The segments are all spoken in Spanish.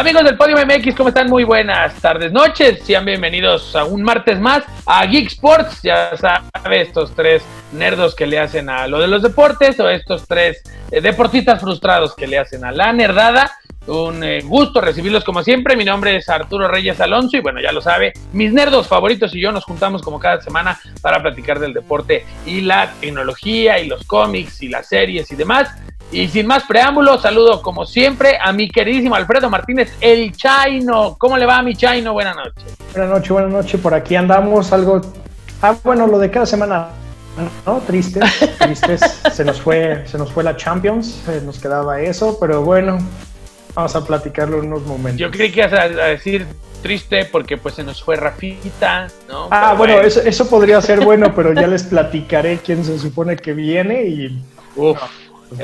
Amigos del Podio MX, ¿cómo están? Muy buenas tardes, noches. Sean bienvenidos a un martes más a Geek Sports. Ya sabe, estos tres nerdos que le hacen a lo de los deportes o estos tres eh, deportistas frustrados que le hacen a la nerdada. Un eh, gusto recibirlos como siempre. Mi nombre es Arturo Reyes Alonso y bueno, ya lo sabe, mis nerdos favoritos y yo nos juntamos como cada semana para platicar del deporte y la tecnología y los cómics y las series y demás. Y sin más preámbulos, saludo como siempre a mi queridísimo Alfredo Martínez, el Chaino. ¿Cómo le va a mi Chaino? Buenas noches. Buenas noches, buenas noches. Por aquí andamos algo... Ah, bueno, lo de cada semana, ¿no? Tristes, tristes. se, nos fue, se nos fue la Champions, eh, nos quedaba eso, pero bueno, vamos a platicarlo en unos momentos. Yo creí que ibas a decir triste porque pues se nos fue Rafita, ¿no? Ah, bueno, Eso, eso podría ser bueno, pero ya les platicaré quién se supone que viene y... Uf.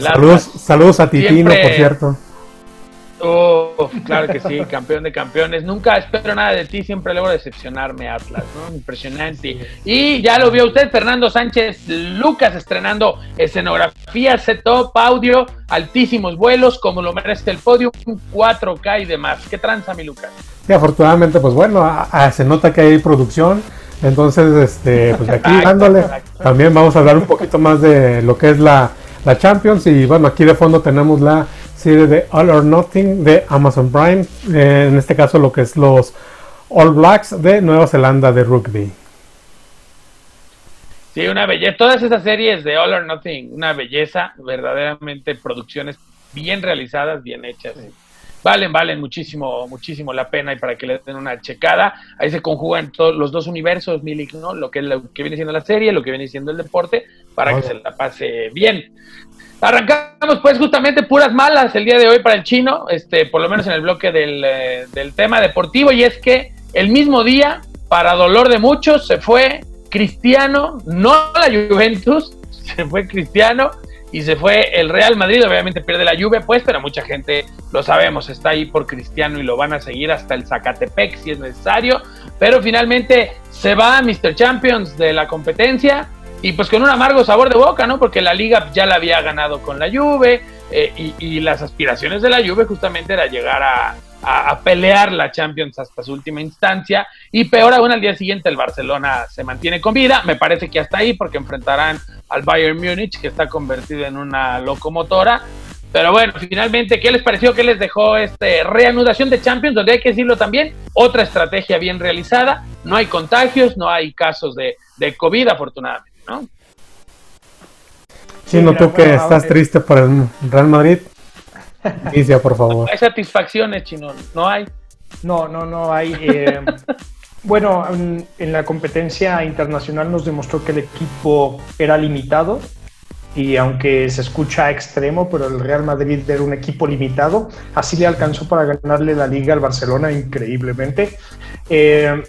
Saludos, saludos a Titino, por cierto. Oh, claro que sí, campeón de campeones. Nunca espero nada de ti, siempre luego decepcionarme, Atlas, ¿no? Impresionante. Y ya lo vio usted, Fernando Sánchez Lucas estrenando escenografía, set-top, audio, altísimos vuelos, como lo merece el podio, 4K y demás. ¿Qué tranza, mi Lucas? Y afortunadamente, pues bueno, se nota que hay producción. Entonces, este, pues aquí dándole, también vamos a hablar un poquito más de lo que es la la Champions. Y bueno, aquí de fondo tenemos la serie de All or Nothing de Amazon Prime. Eh, en este caso, lo que es los All Blacks de Nueva Zelanda de rugby. Sí, una belleza. Todas esas series de All or Nothing, una belleza, verdaderamente producciones bien realizadas, bien hechas. Valen, valen muchísimo, muchísimo la pena y para que le den una checada. Ahí se conjugan todos los dos universos, Milik, ¿no? Lo que, lo que viene siendo la serie, lo que viene siendo el deporte, para que se la pase bien. Arrancamos pues justamente puras malas el día de hoy para el chino, este, por lo menos en el bloque del, eh, del tema deportivo, y es que el mismo día, para dolor de muchos, se fue Cristiano, no la Juventus, se fue Cristiano y se fue el Real Madrid, obviamente pierde la lluvia, pues, pero mucha gente lo sabemos, está ahí por Cristiano y lo van a seguir hasta el Zacatepec si es necesario, pero finalmente se va Mr. Champions de la competencia y pues con un amargo sabor de boca, ¿no? Porque la liga ya la había ganado con la Juve eh, y, las aspiraciones de la Juve justamente era llegar a, a, pelear la Champions hasta su última instancia. Y peor aún, al día siguiente el Barcelona se mantiene con vida. Me parece que hasta ahí, porque enfrentarán al Bayern Múnich, que está convertido en una locomotora. Pero bueno, finalmente, ¿qué les pareció? ¿Qué les dejó este reanudación de Champions? Donde hay que decirlo también, otra estrategia bien realizada. No hay contagios, no hay casos de, de COVID, afortunadamente. ¿no? Sí, noto que estás triste por el Real Madrid. Inicia, por favor. hay satisfacciones, chino, no hay. No, no, no hay. Eh, bueno, en la competencia internacional nos demostró que el equipo era limitado y aunque se escucha extremo, pero el Real Madrid era un equipo limitado, así le alcanzó para ganarle la liga al Barcelona increíblemente. Eh,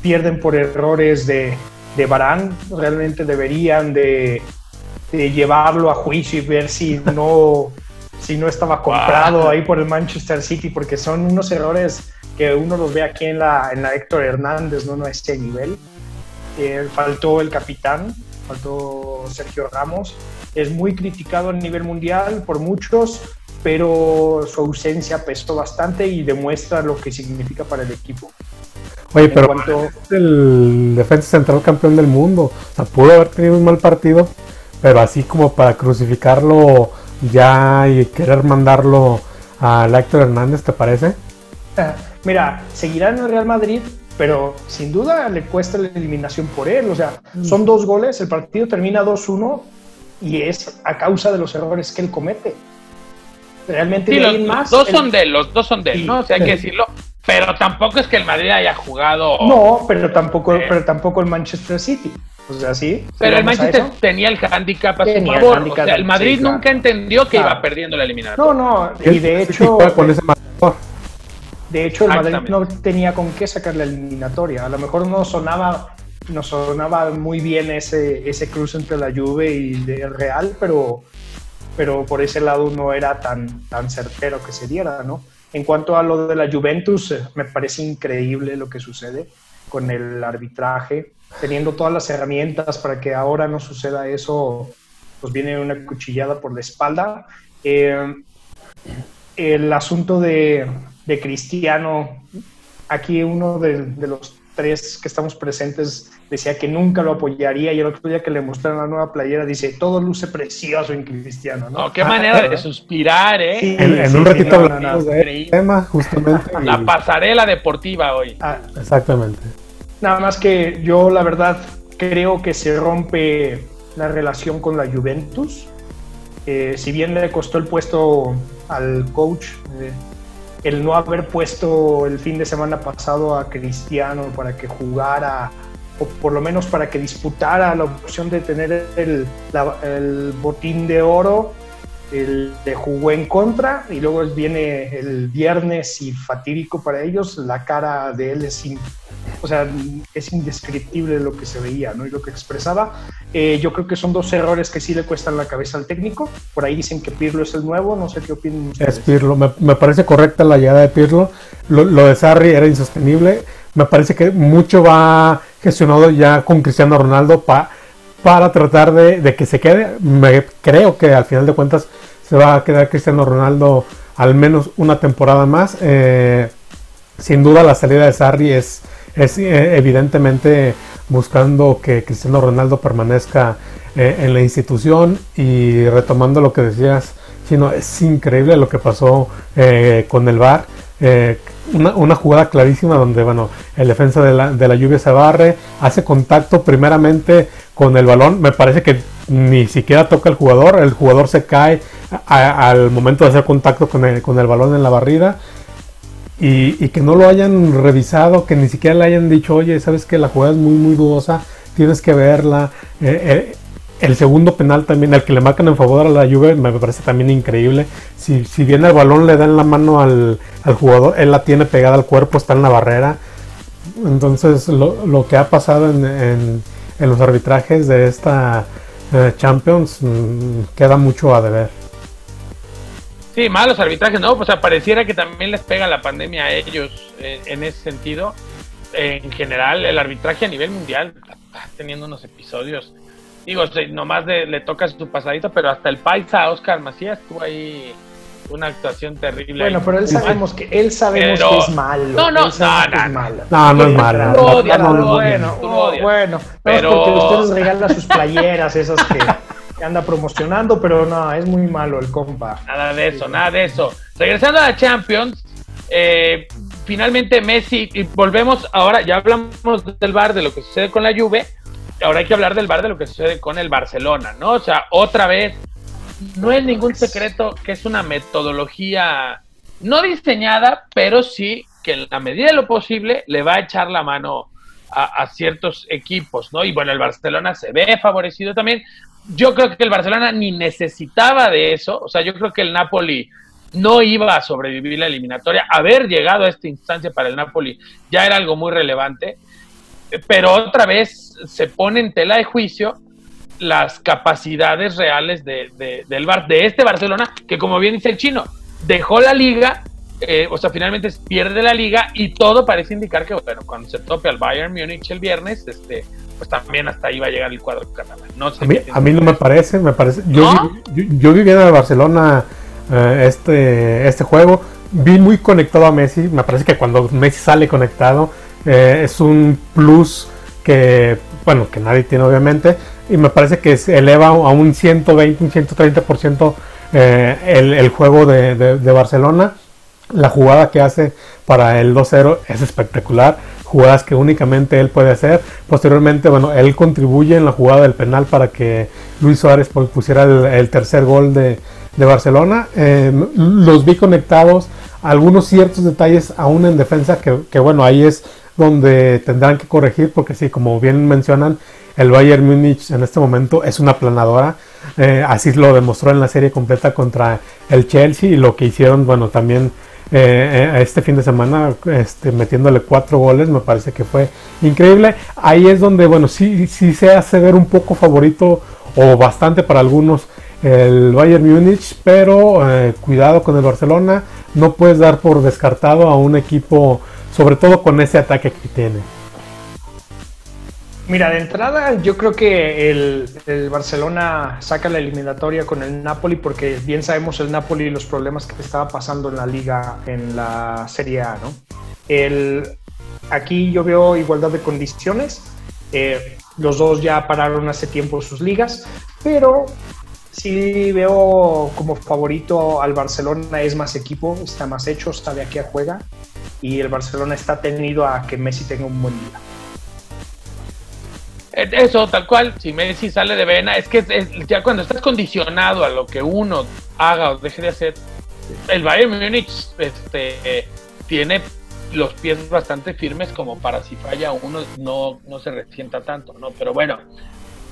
pierden por errores de, de Barán, realmente deberían de, llevarlo a juicio y ver si no, si no estaba comprado ahí por el Manchester City, porque son unos errores que uno los ve aquí en la, en la Héctor Hernández, no, no a este nivel. Eh, faltó el capitán, faltó Sergio Ramos. Es muy criticado a nivel mundial por muchos, pero su ausencia pesó bastante y demuestra lo que significa para el equipo. Oye, pero es el defensa central campeón del mundo. O sea, pudo haber tenido un mal partido, pero así como para crucificarlo ya y querer mandarlo a Héctor Hernández, ¿te parece? Ah, mira, seguirá en el Real Madrid, pero sin duda le cuesta la eliminación por él. O sea, mm. son dos goles, el partido termina 2-1 y es a causa de los errores que él comete. Realmente sí, los, más, dos son de él, los dos son de él, ¿no? O sea, hay que decirlo. Pero tampoco es que el Madrid haya jugado. No, pero tampoco, eh, pero tampoco el Manchester City. O sea, sí. Pero el Manchester tenía el handicap a su favor. El, o sea, el Madrid nunca entendió que iba perdiendo la eliminatoria. No, no. Y de hecho. De hecho, el Madrid no tenía con qué sacar la eliminatoria. A lo mejor no sonaba, no sonaba muy bien ese, ese cruce entre la Juve y el Real, pero, pero por ese lado no era tan, tan certero que se diera, ¿no? En cuanto a lo de la Juventus, eh, me parece increíble lo que sucede con el arbitraje. Teniendo todas las herramientas para que ahora no suceda eso, pues viene una cuchillada por la espalda. Eh, el asunto de, de Cristiano, aquí uno de, los tres que estamos presentes decía que nunca lo apoyaría y el otro día que le mostraron la nueva playera dice todo luce precioso en Cristiano, ¿no? qué manera de suspirar, ¿eh? en, un ratito hablamos de tema, justamente. La pasarela deportiva hoy. Ah. Exactamente. Nada más que yo la verdad creo que se rompe la relación con la Juventus. Eh, si bien le costó el puesto al coach, eh, el no haber puesto el fin de semana pasado a Cristiano para que jugara, o por lo menos para que disputara la opción de tener el, el botín de oro, el, le jugó en contra y luego viene el viernes y fatídico para ellos, la cara de él es, o sea, es indescriptible lo que se veía ¿no? y lo que expresaba. Eh, yo creo que son dos errores que sí le cuestan la cabeza al técnico. Por ahí dicen que Pirlo es el nuevo, no sé qué opinan ustedes. Es Pirlo, me, parece correcta la llegada de Pirlo. Lo, de Sarri era insostenible. Me parece que mucho va gestionado ya con Cristiano Ronaldo para para tratar de, que se quede. Me, creo que al final de cuentas se va a quedar Cristiano Ronaldo al menos una temporada más. Eh, sin duda la salida de Sarri es, es eh, evidentemente buscando que Cristiano Ronaldo permanezca eh, en la institución y retomando lo que decías, sino es increíble lo que pasó con el VAR. Una, una, jugada clarísima donde bueno el defensa de la, de la lluvia se barre, hace contacto primeramente con el balón. Me parece que ni siquiera toca el jugador. El jugador se cae al momento de hacer contacto con el, con el balón en la barrida. Y, que no lo hayan revisado, que ni siquiera le hayan dicho, oye, sabes que la jugada es muy, muy dudosa, tienes que verla. Eh, eh, el segundo penal también, el que le marcan en favor a la Juve, me parece también increíble. Si, si bien el balón le da en la mano al, jugador, él la tiene pegada al cuerpo, está en la barrera. Entonces, lo, que ha pasado en en los arbitrajes de esta eh, Champions mm, queda mucho a deber. Sí, malos arbitrajes, ¿no? Pues pareciera que también les pega la pandemia a ellos eh, en ese sentido. en general, el arbitraje a nivel mundial está teniendo unos episodios. Digo, nomás le toca su pasadito, pero hasta el paisa Oscar Macías estuvo ahí una actuación terrible. Bueno, pero él sabemos que él sabemos que es malo. No, no, no, no, no, es malo. bueno, bueno, pero porque ustedes regalan sus playeras esas que, anda promocionando, pero no, es muy malo el compa. Nada de eso, nada de eso. Regresando a la Champions, eh, finalmente Messi y volvemos ahora, ya hablamos del bar de lo que sucede con la Juve, ahora hay que hablar del bar de lo que sucede con el Barcelona, ¿no? O sea, otra vez no es ningún secreto que es una metodología no diseñada, pero sí que en la medida de lo posible le va a echar la mano a, ciertos equipos, ¿no? Y bueno, el Barcelona se ve favorecido también. Yo creo que el Barcelona ni necesitaba de eso, o sea, yo creo que el Napoli no iba a sobrevivir la eliminatoria. Haber llegado a esta instancia para el Napoli ya era algo muy relevante, pero otra vez se pone en tela de juicio las capacidades reales de, del Bar, de este Barcelona, que como bien dice el chino, dejó la liga, eh, o sea, finalmente pierde la liga y todo parece indicar que, bueno, cuando se tope al Bayern Múnich el viernes, este, pues también hasta ahí va a llegar el cuadro catalán. No a, mí, a mí no me parece, me parece. Yo, vi, yo, vi bien a Barcelona eh, este, este juego, vi muy conectado a Messi, me parece que cuando Messi sale conectado eh, es un plus que, bueno, que nadie tiene obviamente, y me parece que se eleva a un 120, un 130% eh, el, el, juego de, de, Barcelona. La jugada que hace para el 2-0 es espectacular. Jugadas que únicamente él puede hacer. Posteriormente, bueno, él contribuye en la jugada del penal para que Luis Suárez pusiera el, tercer gol de, de Barcelona. Eh, los vi conectados. Algunos ciertos detalles aún en defensa que, que, bueno, ahí es donde tendrán que corregir porque sí, como bien mencionan, el Bayern Múnich en este momento es una planadora. Eh, así lo demostró en la serie completa contra el Chelsea y lo que hicieron, bueno, también eh, eh, este fin de semana, este, metiéndole cuatro goles, me parece que fue increíble. Ahí es donde, bueno, sí, sí se hace ver un poco favorito o bastante para algunos el Bayern Múnich, pero cuidado con el Barcelona, no puedes dar por descartado a un equipo, sobre todo con ese ataque que tiene. Mira, de entrada yo creo que el, Barcelona saca la eliminatoria con el Napoli porque bien sabemos el Napoli y los problemas que estaba pasando en la liga, en la Serie A, ¿no? El, aquí yo veo igualdad de condiciones. Eh, los dos ya pararon hace tiempo sus ligas, pero sí veo como favorito al Barcelona, es más equipo, está más hecho, aquí a juega y el Barcelona está tenido a que Messi tenga un buen día. Eso, tal cual, si Messi sale de vena, es que ya cuando estás condicionado a lo que uno haga o deje de hacer, el Bayern Múnich este, tiene los pies bastante firmes como para si falla uno no, no se resienta tanto, ¿no? Pero bueno,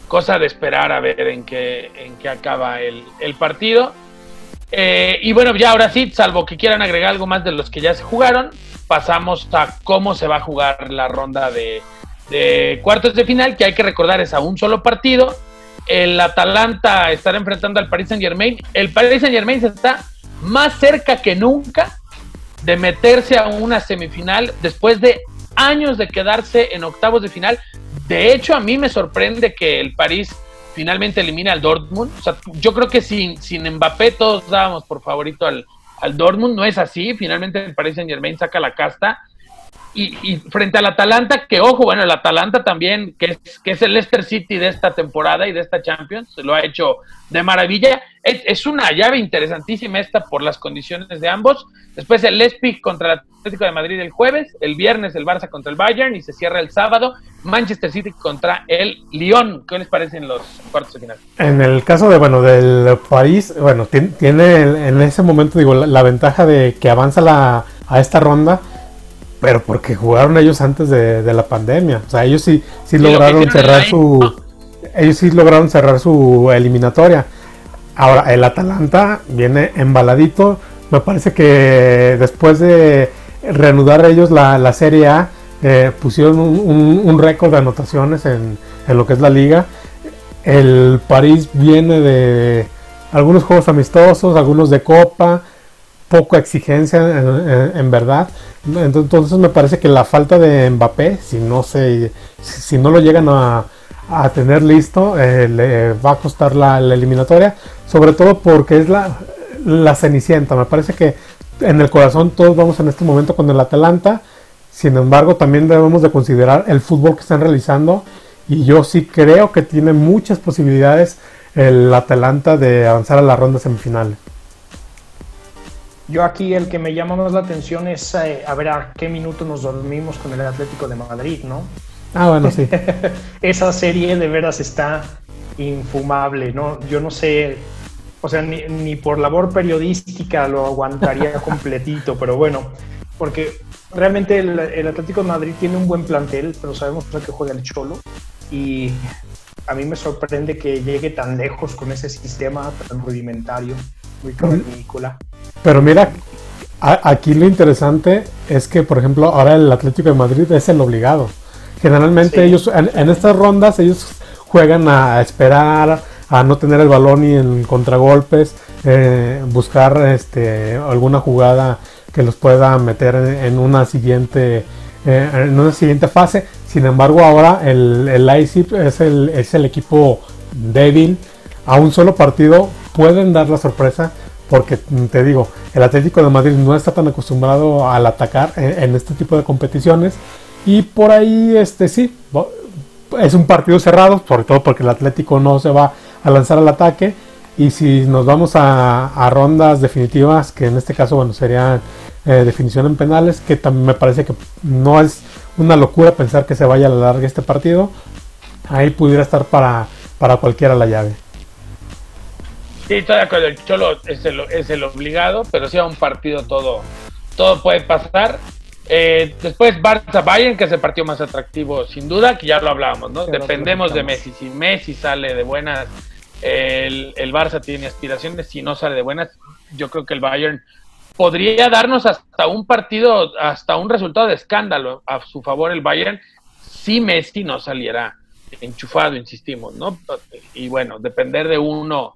cosa de esperar a ver en qué, en qué acaba el, partido. Eh, y bueno, ya ahora sí, salvo que quieran agregar algo más de los que ya se jugaron, pasamos a cómo se va a jugar la ronda de, de cuartos de final, que hay que recordar es a un solo partido. El Atalanta estará enfrentando al Paris Saint Germain. El Paris Saint Germain está más cerca que nunca de meterse a una semifinal después de años de quedarse en octavos de final. De hecho, a mí me sorprende que el París finalmente elimine al Dortmund. O sea, yo creo que sin, sin Mbappé todos dábamos por favorito al, al Dortmund. No es así. Finalmente el Paris Saint Germain saca la casta y, frente al Atalanta, que ojo, bueno, el Atalanta también, que es, que es el Leicester City de esta temporada y de esta Champions, lo ha hecho de maravilla. Es, una llave interesantísima esta por las condiciones de ambos. Después el Leipzig contra el Atlético de Madrid el jueves, el viernes el Barça contra el Bayern y se cierra el sábado Manchester City contra el Lyon. ¿Qué les parecen los cuartos de final? En el caso de, bueno, del país, bueno, tiene en ese momento, digo, la, ventaja de que avanza la, a esta ronda pero porque jugaron ellos antes de, la pandemia. O sea, ellos sí, sí, lograron cerrar su. Ellos sí lograron cerrar su eliminatoria. Ahora, el Atalanta viene embaladito. Me parece que después de reanudar ellos la, Serie A, eh, pusieron un, récord de anotaciones en, lo que es la liga. El París viene de algunos juegos amistosos, algunos de Copa, poca exigencia en verdad. Entonces me parece que la falta de Mbappé, si no se, si no lo llegan a, tener listo, eh, le va a costar la, eliminatoria, sobre todo porque es la, la cenicienta. Me parece que en el corazón todos vamos en este momento con el Atalanta. Sin embargo, también debemos de considerar el fútbol que están realizando y yo sí creo que tiene muchas posibilidades el Atalanta de avanzar a la ronda semifinales. Yo aquí el que me llama más la atención es eh, a ver a qué minuto nos dormimos con el Atlético de Madrid, ¿no? Ah, bueno, sí. Esa serie de veras está infumable, ¿no? Yo no sé, o sea, ni, por labor periodística lo aguantaría completito, pero bueno, porque realmente el, Atlético de Madrid tiene un buen plantel, pero sabemos que juega el Cholo y a mí me sorprende que llegue tan lejos con ese sistema tan rudimentario, muy cavernícola. Pero mira, aquí lo interesante es que, por ejemplo, ahora el Atlético de Madrid es el obligado. Generalmente ellos, en, estas rondas, ellos juegan a esperar, a no tener el balón y en contragolpes, eh, buscar este, alguna jugada que los pueda meter en, una siguiente eh, en una siguiente fase. Sin embargo, ahora el, el es el, es el equipo débil. A un solo partido pueden dar la sorpresa porque mm, te digo, el Atlético de Madrid no está tan acostumbrado al atacar en, este tipo de competiciones y por ahí este sí, es un partido cerrado, sobre todo porque el Atlético no se va a lanzar al ataque y si nos vamos a, rondas definitivas, que en este caso bueno sería eh, definición en penales, que también me parece que no es una locura pensar que se vaya a la larga este partido, ahí pudiera estar para, para cualquiera la llave. Sí, estoy de acuerdo. El Cholo es el, es el obligado, pero si a un partido todo, todo puede pasar. Eh, después Barça Bayern, que es el partido más atractivo, sin duda, que ya lo hablábamos, ¿no? Dependemos de Messi. Si Messi sale de buenas, el, el, Barça tiene aspiraciones. Si no sale de buenas, yo creo que el Bayern podría darnos hasta un partido, hasta un resultado de escándalo a su favor el Bayern, si Messi no saliera enchufado, insistimos, ¿no? Y bueno, depender de uno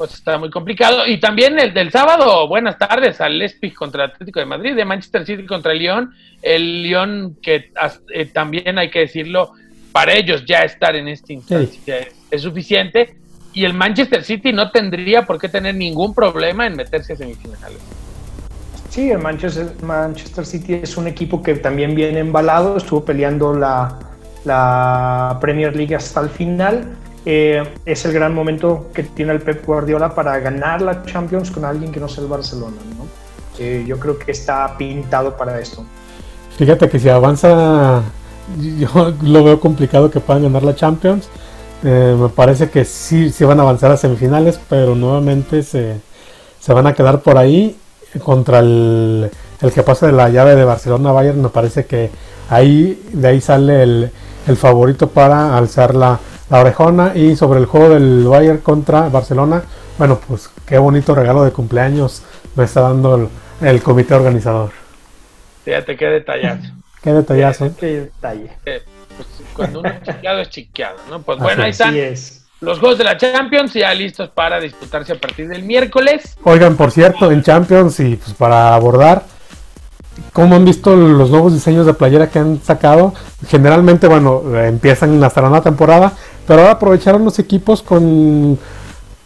pues está muy complicado. Y también el del sábado, buenas tardes, al Leipzig contra el Atlético de Madrid, de Manchester City contra el Lyon. El Lyon que eh, también hay que decirlo, para ellos ya estar en esta instancia es, suficiente y el Manchester City no tendría por qué tener ningún problema en meterse a semifinales. Sí, el Manchester, Manchester City es un equipo que también viene embalado, estuvo peleando la, la Premier League hasta el final. Eh, es el gran momento que tiene el Pep Guardiola para ganar la Champions con alguien que no sea el Barcelona. ¿no? Eh, yo creo que está pintado para esto. Fíjate que si avanza, yo lo veo complicado que puedan ganar la Champions. Eh, me parece que sí, sí van a avanzar a semifinales, pero nuevamente se, se van a quedar por ahí contra el, el que pasa de la llave de Barcelona-Bayern. Me parece que ahí de ahí sale el, el favorito para alzar la, la orejona. Y sobre el juego del Bayern contra Barcelona, bueno, pues qué bonito regalo de cumpleaños me está dando el, el comité organizador. Fíjate qué detallazo. Qué detallazo. Qué detalle. Eh, pues, cuando uno es chiqueado es chiqueado, ¿no? Pues bueno, ahí están los juegos de la Champions ya listos para disputarse a partir del miércoles. Oigan, por cierto, en Champions y pues para abordar, ¿cómo han visto los nuevos diseños de playera que han sacado? Generalmente, bueno, empiezan hasta la nueva temporada, pero ahora aprovecharon los equipos con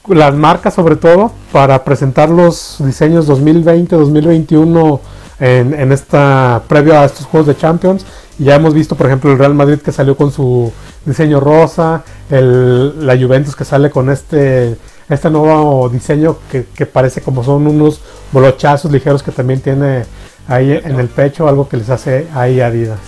las marcas sobre todo para presentar los diseños 2020-2021 en, en, esta previo a estos juegos de Champions. Ya hemos visto, por ejemplo, el Real Madrid que salió con su diseño rosa, la Juventus que sale con este este nuevo diseño que, que parece como son unos bolochazos ligeros que también tiene ahí en el pecho, algo que les hace ahí Adidas.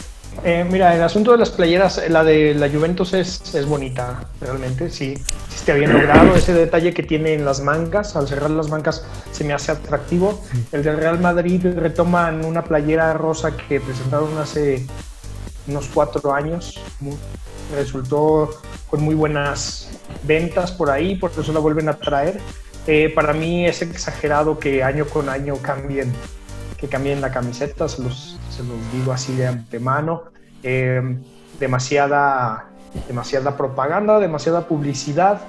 Eh, mira, el asunto de las playeras, la de la Juventus es, es bonita, realmente, sí. sí está bien logrado. Ese detalle que tiene en las mangas, al cerrar las mangas, se me hace atractivo. El del Real Madrid retoman una playera rosa que presentaron hace unos cuatro años. Resultó con muy buenas ventas por ahí, por eso la vuelven a traer. Eh, para mí es exagerado que año con año cambien que cambien la camiseta, se los, se los digo así de antemano. Eh, demasiada, demasiada propaganda, demasiada publicidad,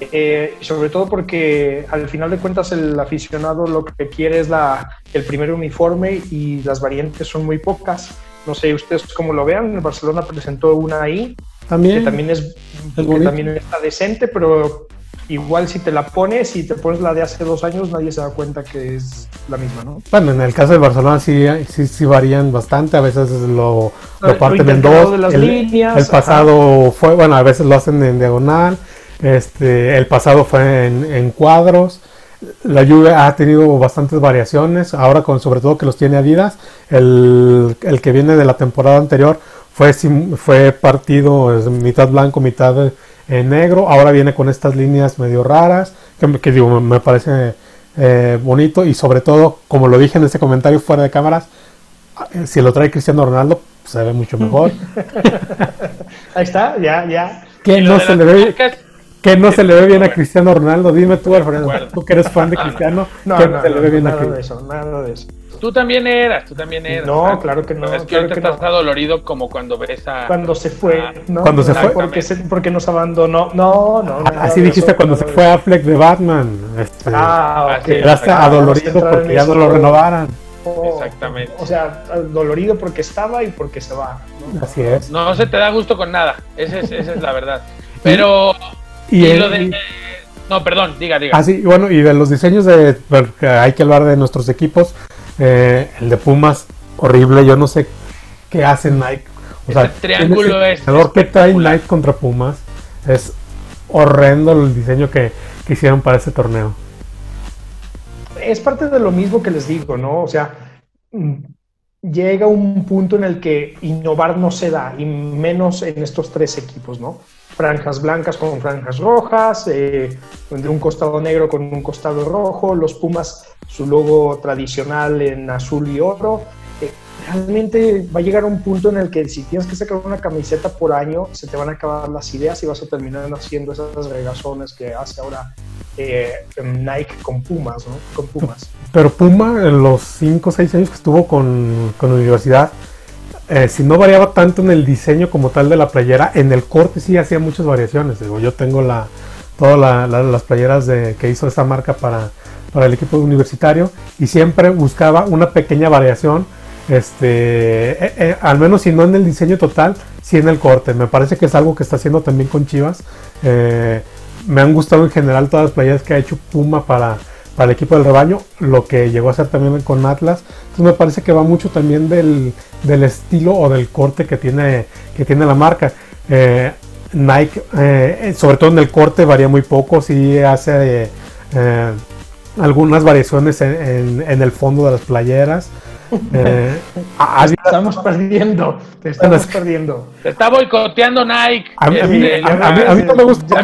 eh, sobre todo porque al final de cuentas el aficionado lo que quiere es la, el primer uniforme y las variantes son muy pocas. No sé ustedes cómo lo vean, el Barcelona presentó una ahí, también, que también, es, que también está decente, pero igual si te la pones y te pones la de hace dos años, nadie se da cuenta que es la misma, ¿no? Bueno, en el caso de Barcelona sí, sí, sí varían bastante, a veces lo, lo parten en dos. De las el, líneas, el pasado ajá. fue, bueno, a veces lo hacen en diagonal, este, el pasado fue en, en cuadros. La lluvia ha tenido bastantes variaciones, ahora con sobre todo que los tiene Adidas, el, el que viene de la temporada anterior fue, fue partido mitad blanco, mitad en negro. Ahora viene con estas líneas medio raras, que, que digo, me parece eh, bonito y sobre todo, como lo dije en este comentario fuera de cámaras, eh, si lo trae Cristiano Ronaldo, pues, se ve mucho mejor. Ahí está, ya, ya. Que no se le ve. Que no se le ve bien a Cristiano Ronaldo. Dime tú, Alfredo, tú que eres fan de Cristiano, no, que no, no se le ve bien a nada de eso, nada de eso. Tú también eras, tú también eras. No, ¿sabes? claro que no. Es que claro ahorita que estás no. adolorido como cuando ves a. Cuando se fue, Ah, ¿no? Cuando se fue. Porque, se, porque nos abandonó. No, no. nada Así de dijiste eso, cuando se fue. Affleck de Batman. Este, Ah, ok. Quedaste Ah, adolorido porque ya no lo renovaran. Oh, Exactamente. O sea, dolorido porque estaba y porque se va. ¿no? Así es. No se te da gusto con nada. Esa es, esa es la verdad. Pero. Y, Y, el- lo de. y- No, perdón, diga, diga. Ah, sí, y bueno, y de los diseños de. hay que hablar de nuestros equipos. Eh, el de Pumas, horrible. Yo no sé qué hace Nike. O sea, Ese triángulo ¿quién es que trae. Nike contra Pumas? Es horrendo el diseño que, que hicieron para ese torneo. es parte de lo mismo que les digo, ¿no? O sea, mm, llega un punto en el que innovar no se da, y menos en estos tres equipos, ¿no? Franjas blancas con franjas rojas, eh, de un costado negro con un costado rojo, los Pumas, su logo tradicional en azul y oro. Eh, realmente va a llegar un punto en el que si tienes que sacar una camiseta por año, se te van a acabar las ideas y vas a terminar haciendo esas regazones que hace ahora eh, Nike con Pumas, ¿no? Con Pumas. Pero Puma, en los 5 o 6 años que estuvo con, con la universidad, eh, si no variaba tanto en el diseño como tal de la playera, en el corte sí hacía muchas variaciones. Digo, yo tengo la, todas la- la- las playeras de, que hizo esa marca para, para el equipo universitario y siempre buscaba una pequeña variación este, eh, eh, al menos si no en el diseño total, sí en el corte. Me parece que es algo que está haciendo también con Chivas. Eh, me han gustado en general todas las playeras que ha hecho Puma para, para el equipo del rebaño, lo que llegó a hacer también con Atlas. Entonces me parece que va mucho también del, del estilo o del corte que tiene, que tiene la marca. Nike, sobre todo en el corte, varía muy poco, sí hace algunas variaciones en, en, el fondo de las playeras. Eh, estamos perdiendo, te estamos perdiendo. Te está boicoteando Nike. A mí, este, no me gusta.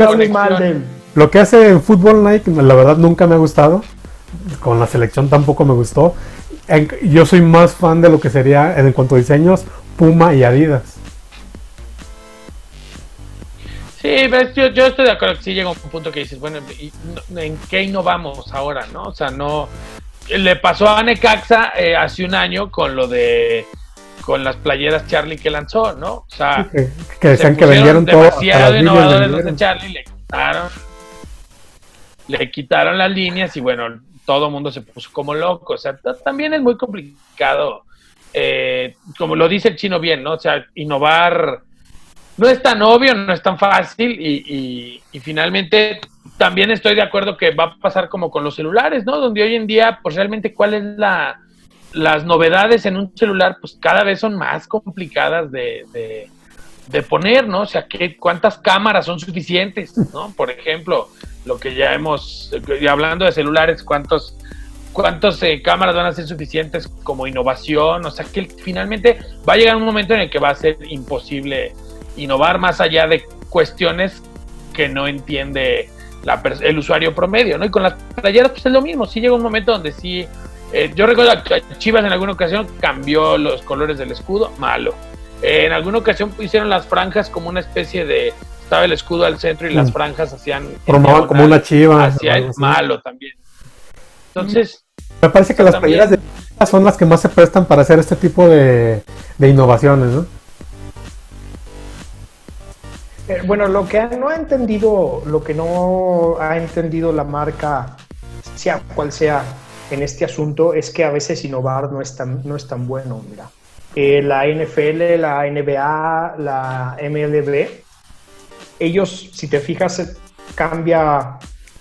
Lo que hace en fútbol Nike, la verdad nunca me ha gustado. Con la selección tampoco me gustó. yo soy más fan de lo que sería en cuanto a diseños Puma y Adidas. Sí, pero yo, yo, estoy de acuerdo que sí llega un punto que dices, bueno, ¿en qué innovamos ahora, no? O sea, no... Le pasó a Necaxa eh, hace un año con lo de... con las playeras Charlie que lanzó, ¿no? O sea... que, decían que vendieron todo. Demasiado innovadores los de Charlie, le quitaron... Le quitaron las líneas y bueno, todo el mundo se puso como loco. O sea, también es muy complicado. Eh, como lo dice el chino bien, ¿no? O sea, innovar no es tan obvio, no es tan fácil y, finalmente también estoy de acuerdo que va a pasar como con los celulares, ¿no? Donde hoy en día, pues realmente cuál es la, las novedades en un celular, pues cada vez son más complicadas de, de, poner, ¿no? O sea, ¿qué, ¿cuántas cámaras son suficientes, ¿no? Por ejemplo, lo que ya hemos, hablando de celulares, ¿cuántos cuántas eh, cámaras van a ser suficientes como innovación, o sea que finalmente va a llegar un momento en el que va a ser imposible innovar más allá de cuestiones que no entiende el usuario promedio, ¿no? Y con las playeras pues es lo mismo, sí llega un momento donde sí, eh, yo recuerdo que Chivas en alguna ocasión cambió los colores del escudo, malo. en alguna ocasión hicieron las franjas como una especie de, estaba el escudo al centro y las mm. franjas hacían... Promovan como una chiva. Hacia malo también. Entonces... Me parece que las playeras de son las que más se prestan para hacer este tipo de, de innovaciones, ¿no? Eh, bueno, lo que no ha entendido, lo que no ha entendido la marca, sea cual sea en este asunto, es que a veces innovar no es tan, no es tan bueno. Mira, eh, la NFL, la NBA, la MLB, ellos, si te fijas, cambia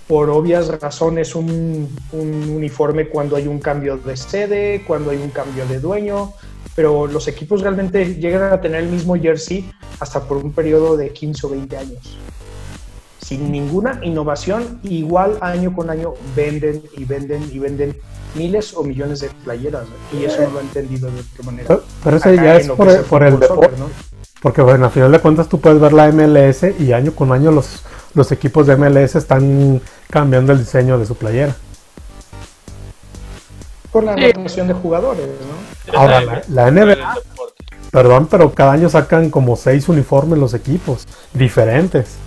por obvias razones un, un uniforme cuando hay un cambio de sede, cuando hay un cambio de dueño, pero los equipos realmente llegan a tener el mismo jersey hasta por un periodo de 15 o 20 años. Sin ninguna innovación, igual año con año venden y venden y venden miles o millones de playeras. Y eso no lo he entendido de otra manera. Pero, eso ya es por, el deporte. ¿no? Porque bueno, al final de cuentas tú puedes ver la MLS y año con año los, los equipos de MLS están cambiando el diseño de su playera. Por la rotación de jugadores, ¿no? Ahora, la NBA Perdón, pero cada año sacan como seis uniformes los equipos, diferentes.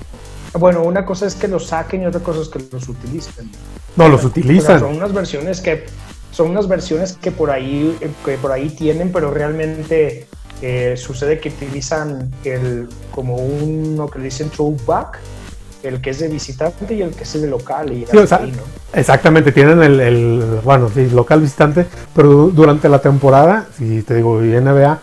Bueno, una cosa es que los saquen y otra cosa es que los utilicen. No, los utilizan. son unas versiones que son unas versiones que por ahí que por ahí tienen, pero realmente eh, sucede que utilizan el como uno que le dicen throwback, el que es de visitante y el que es de local. Y Exactamente, tienen el, el, bueno, sí, local visitante, pero durante la temporada, si te digo, y NBA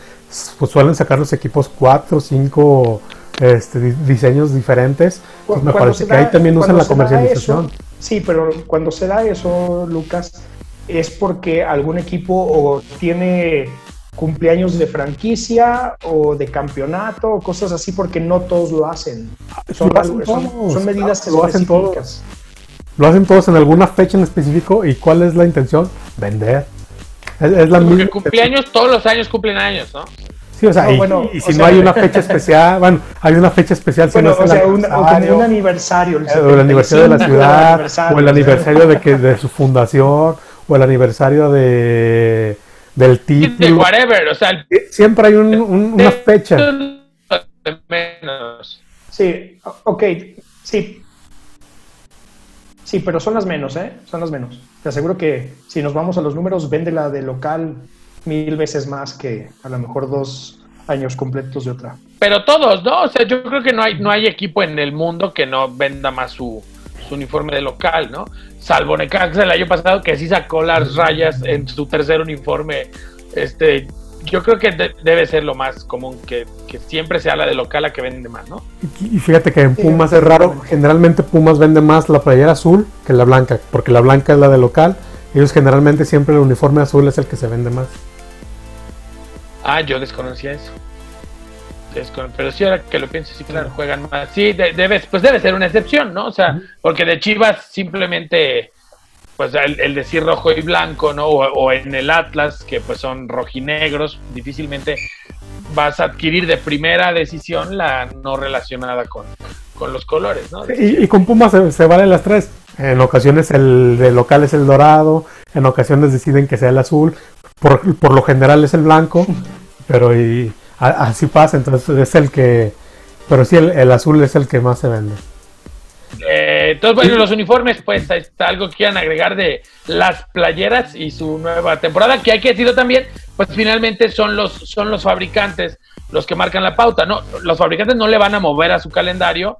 pues suelen sacar los equipos cuatro o cinco este, diseños diferentes. Pues me parece que ahí también usan la comercialización. sí, pero cuando se da eso, Lucas, es porque algún equipo o tiene cumpleaños de franquicia o de campeonato o cosas así, porque no todos lo hacen. Son, medidas lo hacen todos. Lo hacen todos en alguna fecha en específico y cuál es la intención? Vender. Es, la Porque cumpleaños todos los años cumplen años, ¿no? Sí, o sea, y, si no hay una fecha especial, bueno, hay una fecha especial. Bueno, o sea, un, un aniversario. El, el aniversario de la ciudad, o el aniversario de, que, de su fundación, o el aniversario de del título. De whatever, o sea, siempre hay un, una fecha. Menos. Sí, ok, sí, Sí, pero son las menos, ¿eh? Son las menos. Te aseguro que si nos vamos a los números, vende la de local mil veces más que a lo mejor dos años completos de otra. Pero todos, ¿no? O sea, yo creo que no hay, no hay equipo en el mundo que no venda más su, uniforme de local, ¿no? Salvo Necaxa el año pasado que sí sacó las rayas en su tercer uniforme este yo creo que debe ser lo más común, que, siempre sea la de local la que vende más, ¿no? Y, fíjate que en Pumas es raro, generalmente Pumas vende más la playera azul que la blanca, porque la blanca es la de local, ellos generalmente siempre el uniforme azul es el que se vende más. Ah, yo desconocía eso. Pero sí, ahora que lo pienso, sí, claro, juegan más. Sí, debe, pues debe ser una excepción, ¿no? O sea, porque de Chivas simplemente pues el, decir rojo y blanco, ¿no? O, en el Atlas, que pues son rojinegros, difícilmente vas a adquirir de primera decisión la no relacionada con, los colores, ¿no? Y, con Pumas se, valen las tres. En ocasiones el de local es el dorado, en ocasiones deciden que sea el azul, por, por lo general es el blanco, pero y, así pasa, entonces es el que, pero sí el azul es el que más se vende. Eh, entonces, bueno, los uniformes, pues está algo que quieran agregar de las playeras y su nueva temporada, que hay que decirlo también, pues finalmente son los, son los fabricantes los que marcan la pauta, ¿no? Los fabricantes no le van a mover a su calendario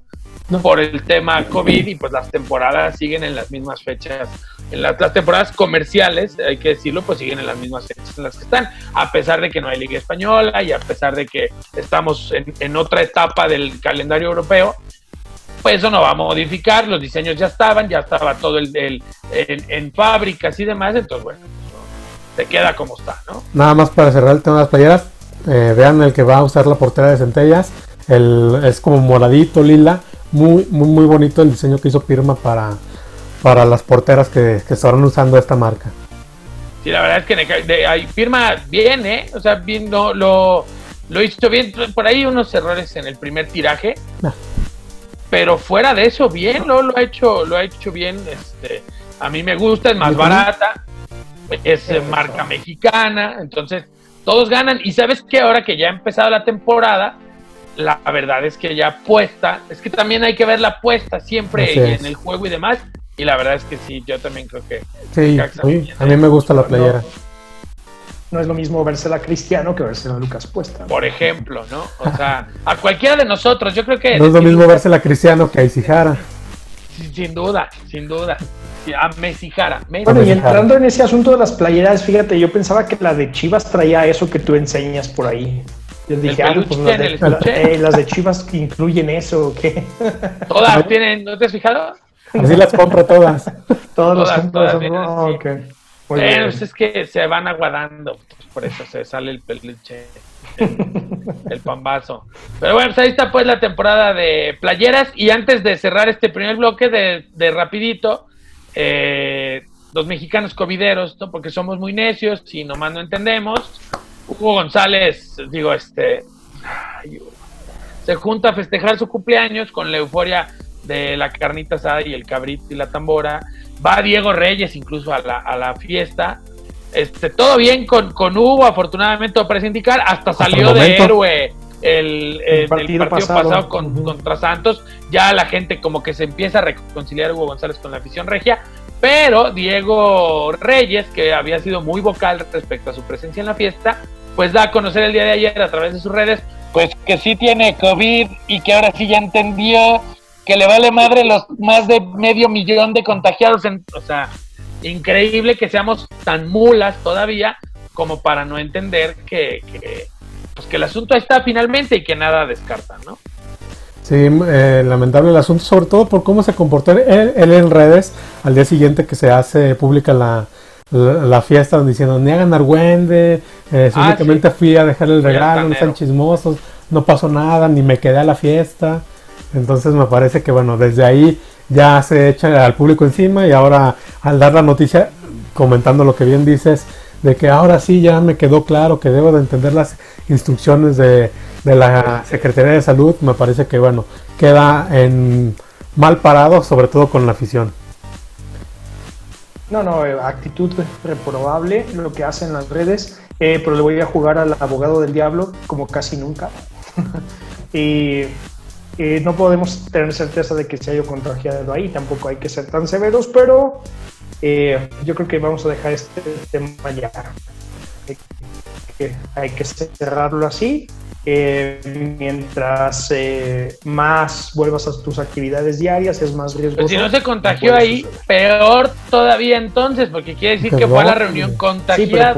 por el tema COVID y pues las temporadas siguen en las mismas fechas. En las, temporadas comerciales, hay que decirlo, pues siguen en las mismas fechas en las que están, a pesar de que no hay Liga Española y a pesar de que estamos en, en otra etapa del calendario europeo, pues eso no va a modificar, los diseños ya estaban, ya estaba todo el, en, fábricas y demás, entonces bueno, se queda como está, ¿no? Nada más para cerrar el tema de las playeras, eh, vean el que va a usar la portera de centellas, el, es como moradito, lila, muy, muy, muy bonito el diseño que hizo Pirma para, para las porteras que, que estarán usando esta marca. Sí, la verdad es que de, Pirma bien, ¿eh? O sea, bien, lo, lo, hizo bien, por ahí unos errores en el primer tiraje. Ah pero fuera de eso, bien, lo, lo ha hecho, lo ha hecho bien. Este, a mí me gusta, es más barata, es marca mexicana, entonces todos ganan. Y sabes que ahora que ya ha empezado la temporada, la verdad es que ya apuesta, es que también hay que ver la apuesta siempre en el juego y demás. Y la verdad es que sí, yo también creo que. Sí, a mí me gusta la playera no es lo mismo versela Cristiano que versela Lucas Puesta. Por ejemplo, ¿no? O sea, a cualquiera de nosotros, yo creo que... No es lo mismo versela Cristiano que a Isijara. Sin, duda, sin duda. A Mesijara. Bueno, y entrando en ese asunto de las playeras, fíjate, yo pensaba que la de Chivas traía eso que tú enseñas por ahí. Yo dije, ah, pues las de, eh, las de Chivas que incluyen eso, ¿o qué? Todas tienen, ¿no te has fijado? Así las compro todas. todas, las compro. Todas, okay. Pues es que se van aguadando, pues por eso se sale el peluche, el, pambazo. Pero bueno, pues ahí está pues la temporada de playeras. Y antes de cerrar este primer bloque de, rapidito, eh, los mexicanos covideros, ¿no? porque somos muy necios y nomás no entendemos. Hugo González, digo, este, se junta a festejar su cumpleaños con la euforia de la carnita asada y el cabrito y la tambora. Va Diego Reyes incluso a la, a la fiesta. Este, todo bien con, con Hugo, afortunadamente parece indicar, hasta salió de héroe el, partido, pasado, contra Santos. Ya la gente como que se empieza a reconciliar Hugo González con la afición regia, pero Diego Reyes, que había sido muy vocal respecto a su presencia en la fiesta, pues da a conocer el día de ayer a través de sus redes, pues que sí tiene COVID y que ahora sí ya entendió que le vale madre los más de medio millón de contagiados. En, o sea, increíble que seamos tan mulas todavía como para no entender que, pues que el asunto está finalmente y que nada descarta, ¿no? Sí, eh, lamentable el asunto, sobre todo por cómo se comportó él, en redes al día siguiente que se hace pública la, la, fiesta diciendo, ni hagan argüende, eh, ah, únicamente fui a dejar el regalo, no sean chismosos, no pasó nada, ni me quedé a la fiesta. Entonces me parece que bueno, desde ahí ya se echa al público encima y ahora al dar la noticia, comentando lo que bien dices, de que ahora sí ya me quedó claro que debo de entender las instrucciones de, la Secretaría de Salud, me parece que bueno, queda mal parado, sobre todo con la afición. No, no, eh, actitud reprobable lo que hacen las redes, eh, pero le voy a jugar al abogado del diablo como casi nunca. y eh, no podemos tener certeza de que se haya contagiado ahí, tampoco hay que ser tan severos, pero eh, yo creo que vamos a dejar este tema ya. hay que cerrarlo así. Eh, mientras más vuelvas a tus actividades diarias, es más riesgoso. si no se contagió ahí, peor todavía entonces, porque quiere decir que fue a la reunión contagiada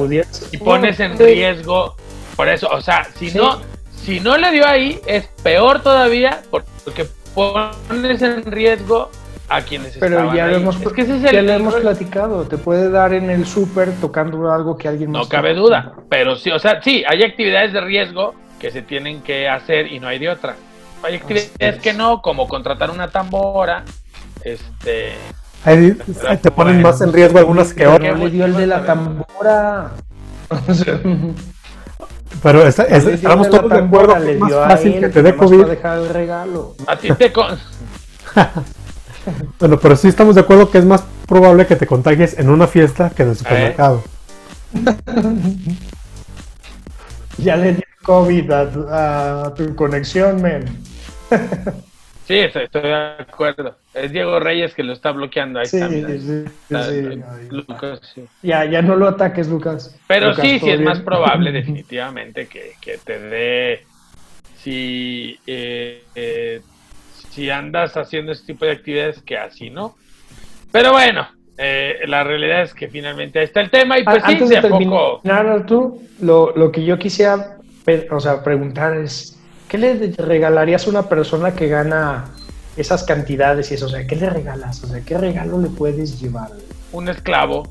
y pones en riesgo Por eso, o sea, si no, si no le dio ahí, es peor todavía porque pones en riesgo a quienes Pero ya, ahí. lo hemos, es que ese es ya el, lo hemos platicado. Te puede dar en el súper tocando algo que alguien más. No cabe duda. Pero sí, o sea, sí, hay actividades de riesgo que se tienen que hacer y no hay de otra. Hay actividades que no, como contratar una tambora. Este. Ahí, te ponen más en riesgo algunas que otras. Le dio el de la tambora. Pero está, es, estamos todos de acuerdo que es más fácil que te dé COVID. dejar el regalo. A ti te con... bueno, pero sí estamos de acuerdo que es más probable que te contagies en una fiesta que en el supermercado. ya le dio COVID a, a tu conexión, men. Sí, estoy, estoy, de acuerdo. Es Diego Reyes que lo está bloqueando. Ahí sí, está, sí, sí, está, Lucas, sí. Ya, ya no lo ataques, Lucas. Pero Lucas, sí, sí es más probable definitivamente que, que te dé... Si, eh, eh, si andas haciendo este tipo de actividades que así, ¿no? Pero bueno, eh, la realidad es que finalmente ahí está el tema y pues Antes sí, de a poco... terminar, tú, lo, lo que yo quisiera o sea, preguntar es... ¿Qué le regalarías a una persona que gana esas cantidades y eso? O sea, ¿qué le regalas? O sea, ¿qué regalo le puedes llevar? Un esclavo.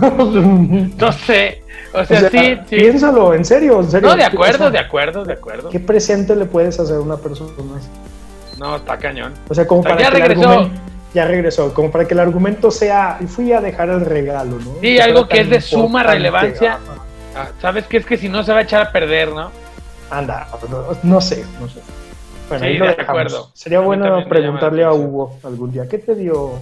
no sé. O sea, o sea, sí, sí. Piénsalo, en serio, en serio. No, de acuerdo, o sea, de acuerdo, de acuerdo. ¿Qué presente le puedes hacer a una persona? No, está cañón. O sea, como para ya que regresó. El argumento, ya regresó, como para que el argumento sea, fui a dejar el regalo, ¿no? Sí, que algo que es de suma relevancia. Ah, ¿Sabes qué? Es que si no se va a echar a perder, ¿no? Anda, no, no sé, no sé. Bueno, sí, ahí lo de dejamos. acuerdo. Sería bueno preguntarle a Hugo algún día, ¿qué te dio?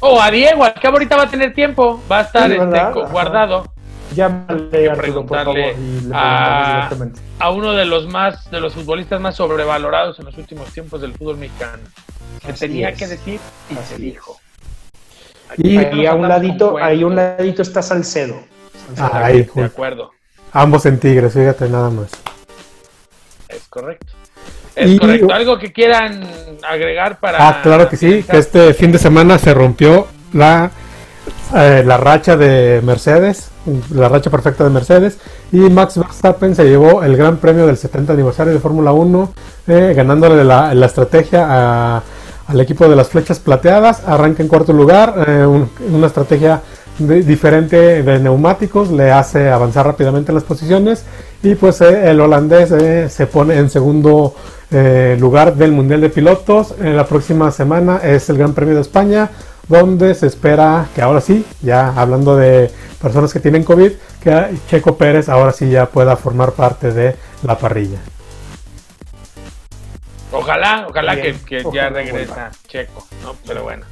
O a Diego, al cabo ahorita va a tener tiempo, va a estar este, guardado. Llámale a Arturo, por favor, preguntarle y le preguntamos a, directamente. a uno de los más de los futbolistas más sobrevalorados en los últimos tiempos del fútbol mexicano. Que Así tenía es. que decir y Así se dijo. Y a un ladito, ahí a un ladito está Salcedo. Salcedo. Ah, ahí, De acuerdo, Ambos en Tigres, fíjate nada más. es correcto. Es Y- correcto. ¿Algo que quieran agregar para. Ah, claro que sí, que este fin de semana se rompió la, eh, la racha de Mercedes, la racha perfecta de Mercedes, y Max Verstappen se llevó el Gran Premio del 70 aniversario de Fórmula 1, eh, ganándole la, estrategia al equipo de las flechas plateadas, arranca en cuarto lugar, eh, un- una estrategia diferente de neumáticos, le hace avanzar rápidamente las posiciones, y pues eh, el holandés eh, se pone en segundo lugar del Mundial de Pilotos. La próxima semana es el Gran Premio de España, donde se espera que ahora sí, ya hablando de personas que tienen COVID, que Checo Pérez ahora sí ya pueda formar parte de la parrilla. Ojalá, ojalá Bien, que, que ya regresa vuelva. Checo, ¿no? Pero bueno.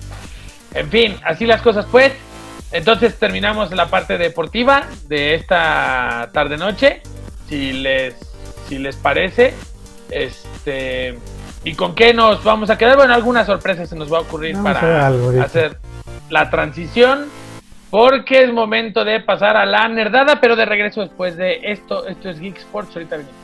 En fin, así las cosas pues. Entonces terminamos la parte deportiva de esta tarde noche. Si les, si les parece. Este. ¿Y con qué nos vamos a quedar? Bueno, algunas sorpresas se nos va a ocurrir Vamos a hacer para algo hacer la transición. Porque es momento de pasar a la nerdada, pero de regreso después de esto. Esto es Geek Sports. Ahorita venimos.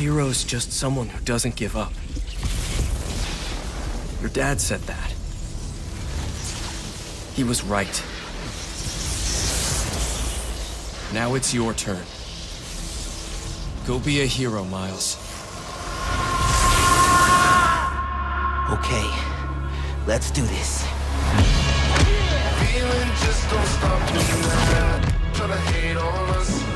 Hero's just someone who doesn't give up. Your dad said that. He was right. Now it's your turn. Go be a hero, Miles. Okay, let's do this. Feeling just don't stop me now. Tryna hate on us.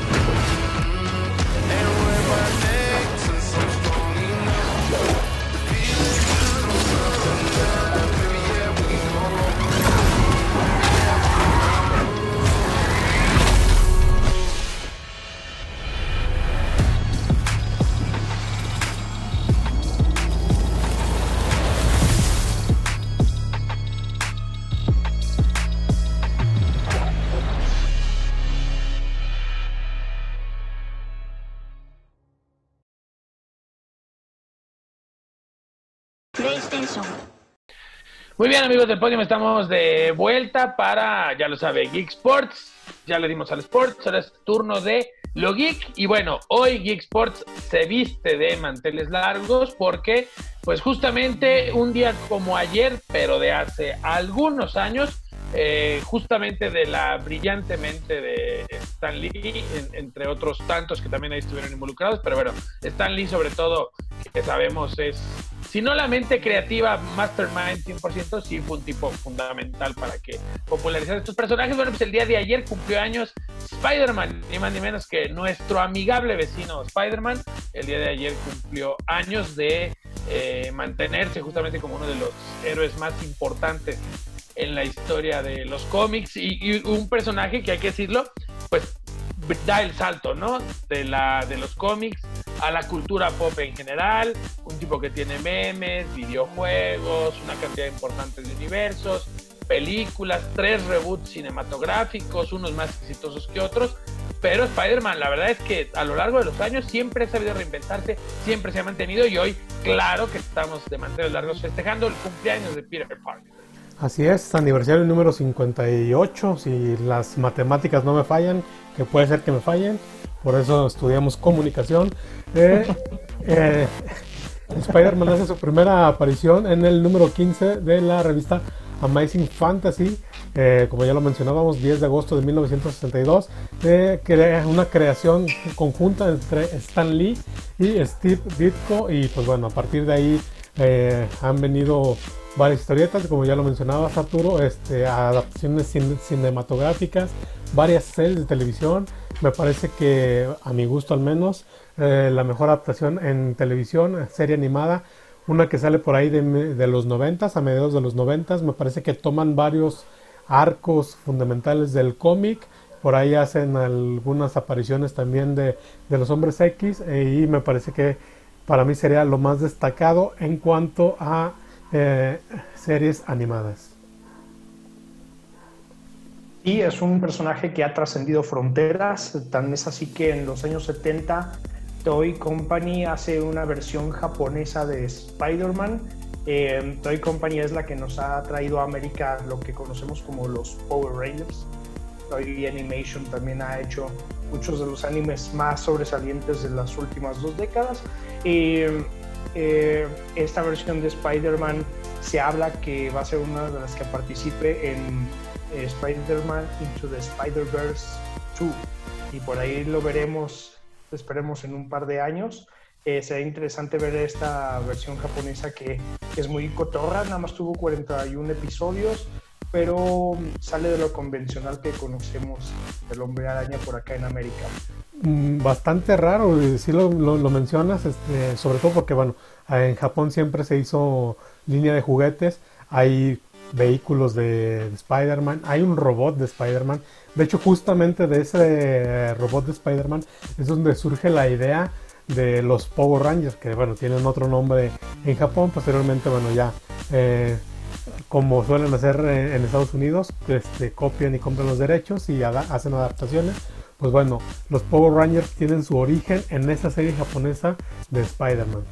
Muy bien, amigos del podium, estamos de vuelta para, ya lo sabe, Geek Sports. Ya le dimos al Sports, ahora es turno de lo Geek. Y bueno, hoy Geek Sports se viste de manteles largos porque, pues justamente un día como ayer, pero de hace algunos años, eh, justamente de la brillante de Stan Lee, en- entre otros tantos que también ahí estuvieron involucrados, pero bueno, Stan Lee sobre todo, que sabemos es, si no la mente creativa, Mastermind 100%, sí fue un tipo fundamental para que popularizar estos personajes. Bueno, pues el día de ayer cumplió años Spider-Man, ni más ni menos que nuestro amigable vecino Spider-Man, el día de ayer cumplió años de eh, mantenerse justamente como uno de los héroes más importantes en la historia de los cómics y, un personaje que hay que decirlo, pues da el salto, ¿no? De, la, de los cómics a la cultura pop en general, un tipo que tiene memes, videojuegos, una cantidad importante de universos, películas, tres reboots cinematográficos, unos más exitosos que otros, pero Spider-Man, la verdad es que a lo largo de los años siempre ha sabido reinventarse, siempre se ha mantenido y hoy, claro que estamos de mantener largos festejando el cumpleaños de Peter Parker. Así es, aniversario número 58, si las matemáticas no me fallan, que puede ser que me fallen, por eso estudiamos comunicación. Eh, eh, Spider-Man hace su primera aparición en el número 15 de la revista Amazing Fantasy, eh, como ya lo mencionábamos, 10 de agosto de 1962, eh, crea una creación conjunta entre Stan Lee y Steve Ditko, y pues bueno, a partir de ahí eh, han venido varias historietas, como ya lo mencionaba Arturo, este, adaptaciones cin- cinematográficas, varias series de televisión. Me parece que, a mi gusto al menos, eh, la mejor adaptación en televisión, serie animada, una que sale por ahí de, los noventas, a mediados de los noventas, me parece que toman varios arcos fundamentales del cómic. Por ahí hacen algunas apariciones también de, de los hombres X eh, y me parece que para mí sería lo más destacado en cuanto a eh, series animadas. Y es un personaje que ha trascendido fronteras, tan es así que en los años 70 Toy Company hace una versión japonesa de Spider-Man. Eh, Toy Company es la que nos ha traído a América lo que conocemos como los Power Rangers. Toy Animation también ha hecho muchos de los animes más sobresalientes de las últimas dos décadas. Eh, eh, esta versión de Spider-Man se habla que va a ser una de las que participe en eh, Spider-Man Into the Spider-Verse 2 y por ahí lo veremos, esperemos en un par de años. Eh, será interesante ver esta versión japonesa que, que es muy cotorra, nada más tuvo 41 episodios, pero sale de lo convencional que conocemos del hombre araña por acá en América. Mm, Bastante raro, sí lo, lo- mencionas, este, sobre todo porque, bueno, en Japón siempre se hizo línea de juguetes, hay vehículos de, de Spider-Man, hay un robot de Spider-Man, de hecho justamente de ese robot de Spider-Man es donde surge la idea de los Power Rangers, que bueno, tienen otro nombre en Japón, posteriormente, bueno, ya... eh, como suelen hacer eh, en Estados Unidos, este, copian y compran los derechos y hacen adaptaciones. Pues bueno, los Power Rangers tienen su origen en esa serie japonesa de Spider-Man.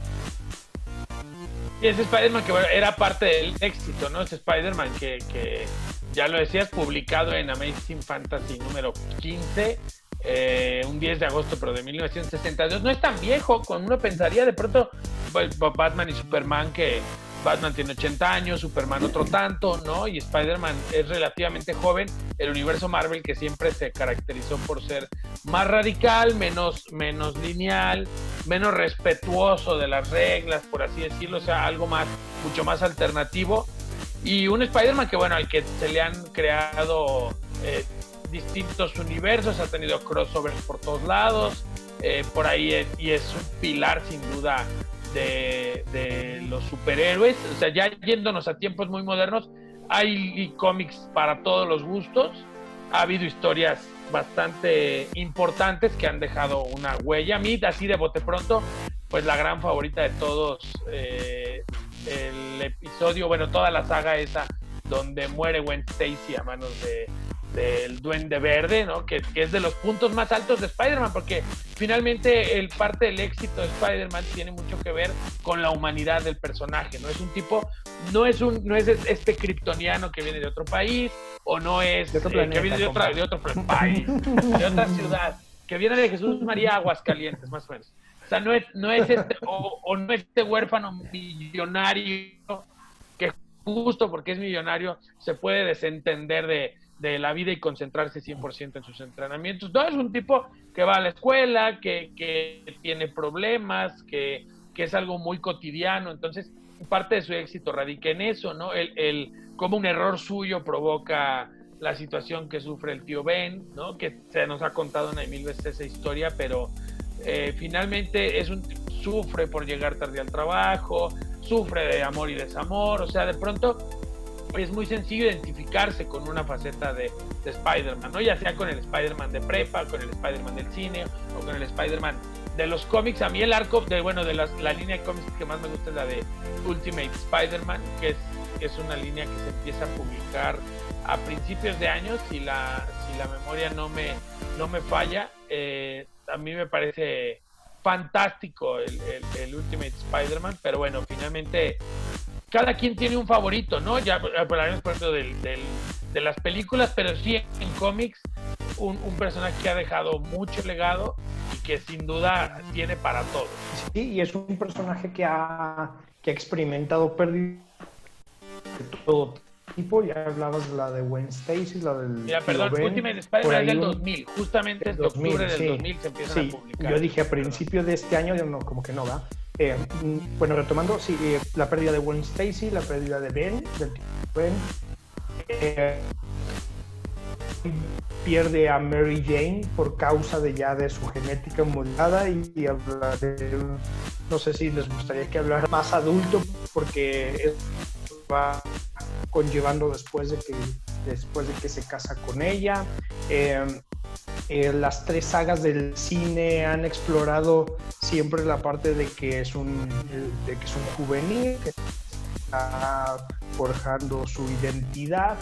Y ese Spider-Man que era parte del éxito, ¿no? Ese Spider-Man que, que ya lo decías, publicado en Amazing Fantasy número 15, eh, un 10 de agosto, pero de 1962. No es tan viejo, como uno pensaría de pronto, pues, Batman y Superman, que Batman tiene 80 años, Superman otro tanto, ¿no? Y Spider-Man es relativamente joven. El universo Marvel que siempre se caracterizó por ser más radical, menos, menos lineal, menos respetuoso de las reglas, por así decirlo, o sea, algo más, mucho más alternativo. Y un Spider-Man que, bueno, al que se le han creado eh, distintos universos, ha tenido crossovers por todos lados, eh, por ahí es- y es un pilar sin duda de, de los superhéroes. O sea, ya yéndonos a tiempos muy modernos, hay cómics para todos los gustos. Ha habido historias bastante importantes que han dejado una huella. A mí, así de bote pronto, pues la gran favorita de todos, eh, el episodio, bueno, toda la saga esa donde muere Gwen Stacy a manos de del Duende Verde, ¿no? Que, que es de los puntos más altos de Spider-Man, porque finalmente el parte del éxito de Spider-Man tiene mucho que ver con la humanidad del personaje, ¿no? Es un tipo no es un no es este kryptoniano que viene de otro país o no es De otro eh, que viene de, otra, de otro país, de otra ciudad, que viene de Jesús María Aguascalientes, más o menos. O sea, no es, no es este, o, o no este huérfano millonario que justo porque es millonario se puede desentender de, de la vida y concentrarse 100% en sus entrenamientos. No, es un tipo que va a la escuela, que, que tiene problemas, que, que es algo muy cotidiano. Entonces, parte de su éxito radica en eso, ¿no? El, el cómo un error suyo provoca la situación que sufre el tío Ben, ¿no? Que se nos ha contado una y mil veces esa historia, pero eh, finalmente es un sufre por llegar tarde al trabajo, sufre de amor y desamor, o sea, de pronto es muy sencillo identificarse con una faceta de, de Spider-Man, ¿no? Ya sea con el Spider-Man de prepa, con el Spider-Man del cine o con el Spider-Man de los cómics. A mí el arco de, bueno, de las- la línea de cómics que más me gusta es la de Ultimate Spider-Man, que es, una línea que se empieza a publicar a principios de años, si la, memoria no me, no me falla. Eh, a mí me parece fantástico el- el Ultimate Spider-Man, pero bueno, finalmente cada quien tiene un favorito, ¿no? Ya hablaremos por ejemplo del, del- de las películas, pero sí en cómics un, un personaje que ha dejado mucho legado y que sin duda tiene para todos. Sí, y es un personaje que ha, que ha experimentado pérdidas de todo tipo. Ya hablabas de la de Gwen Stacy, la del. Mira, perdón, Ben. Ultimate Spider-Man del un- 2000, justamente es de 2000, octubre del sí. 2000 se empiezan Sí, a publicar. yo dije a principio de este año, yo no, como que no, ¿verdad? Eh, mm, bueno, retomando, sí, eh, la pérdida de Gwen Stacy, la pérdida de Ben, del Ben. Eh, pierde a Mary Jane por causa de ya de su genética modificada y, y hablaré, no sé si les gustaría que hablara más adulto porque es- va conllevando después de que después de que se casa con ella. Eh, eh, las tres sagas del cine han explorado siempre la parte de que es un, de que es un juvenil que está forjando su identidad.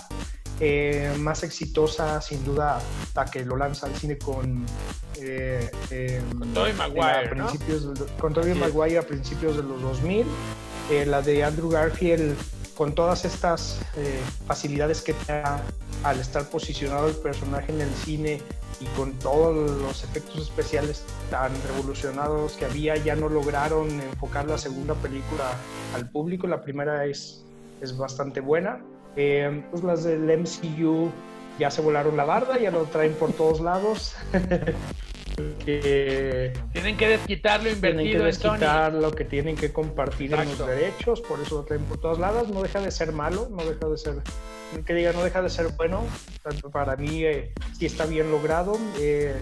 Eh, más exitosa, sin duda, la que lo lanza al cine con. Eh, eh, Con Tobey Maguire, ¿no? con Tobey. Maguire a principios de los 2000. Eh, la de Andrew Garfield, con todas estas eh, facilidades que te al estar posicionado el personaje en el cine y con todos los efectos especiales tan revolucionados que había, ya no lograron enfocar la segunda película al público. La primera es, es bastante buena. Eh, pues las del MCU ya se volaron la barda, ya lo traen por todos lados. que Tienen que desquitar lo tienen que invertido en Sony. desquitar lo que tienen que compartir en Exacto. los derechos, por eso lo traen por todos lados. No deja de ser malo, no deja de ser, que diga, no deja de ser bueno. Tanto Para mí eh, sí está bien logrado. Eh,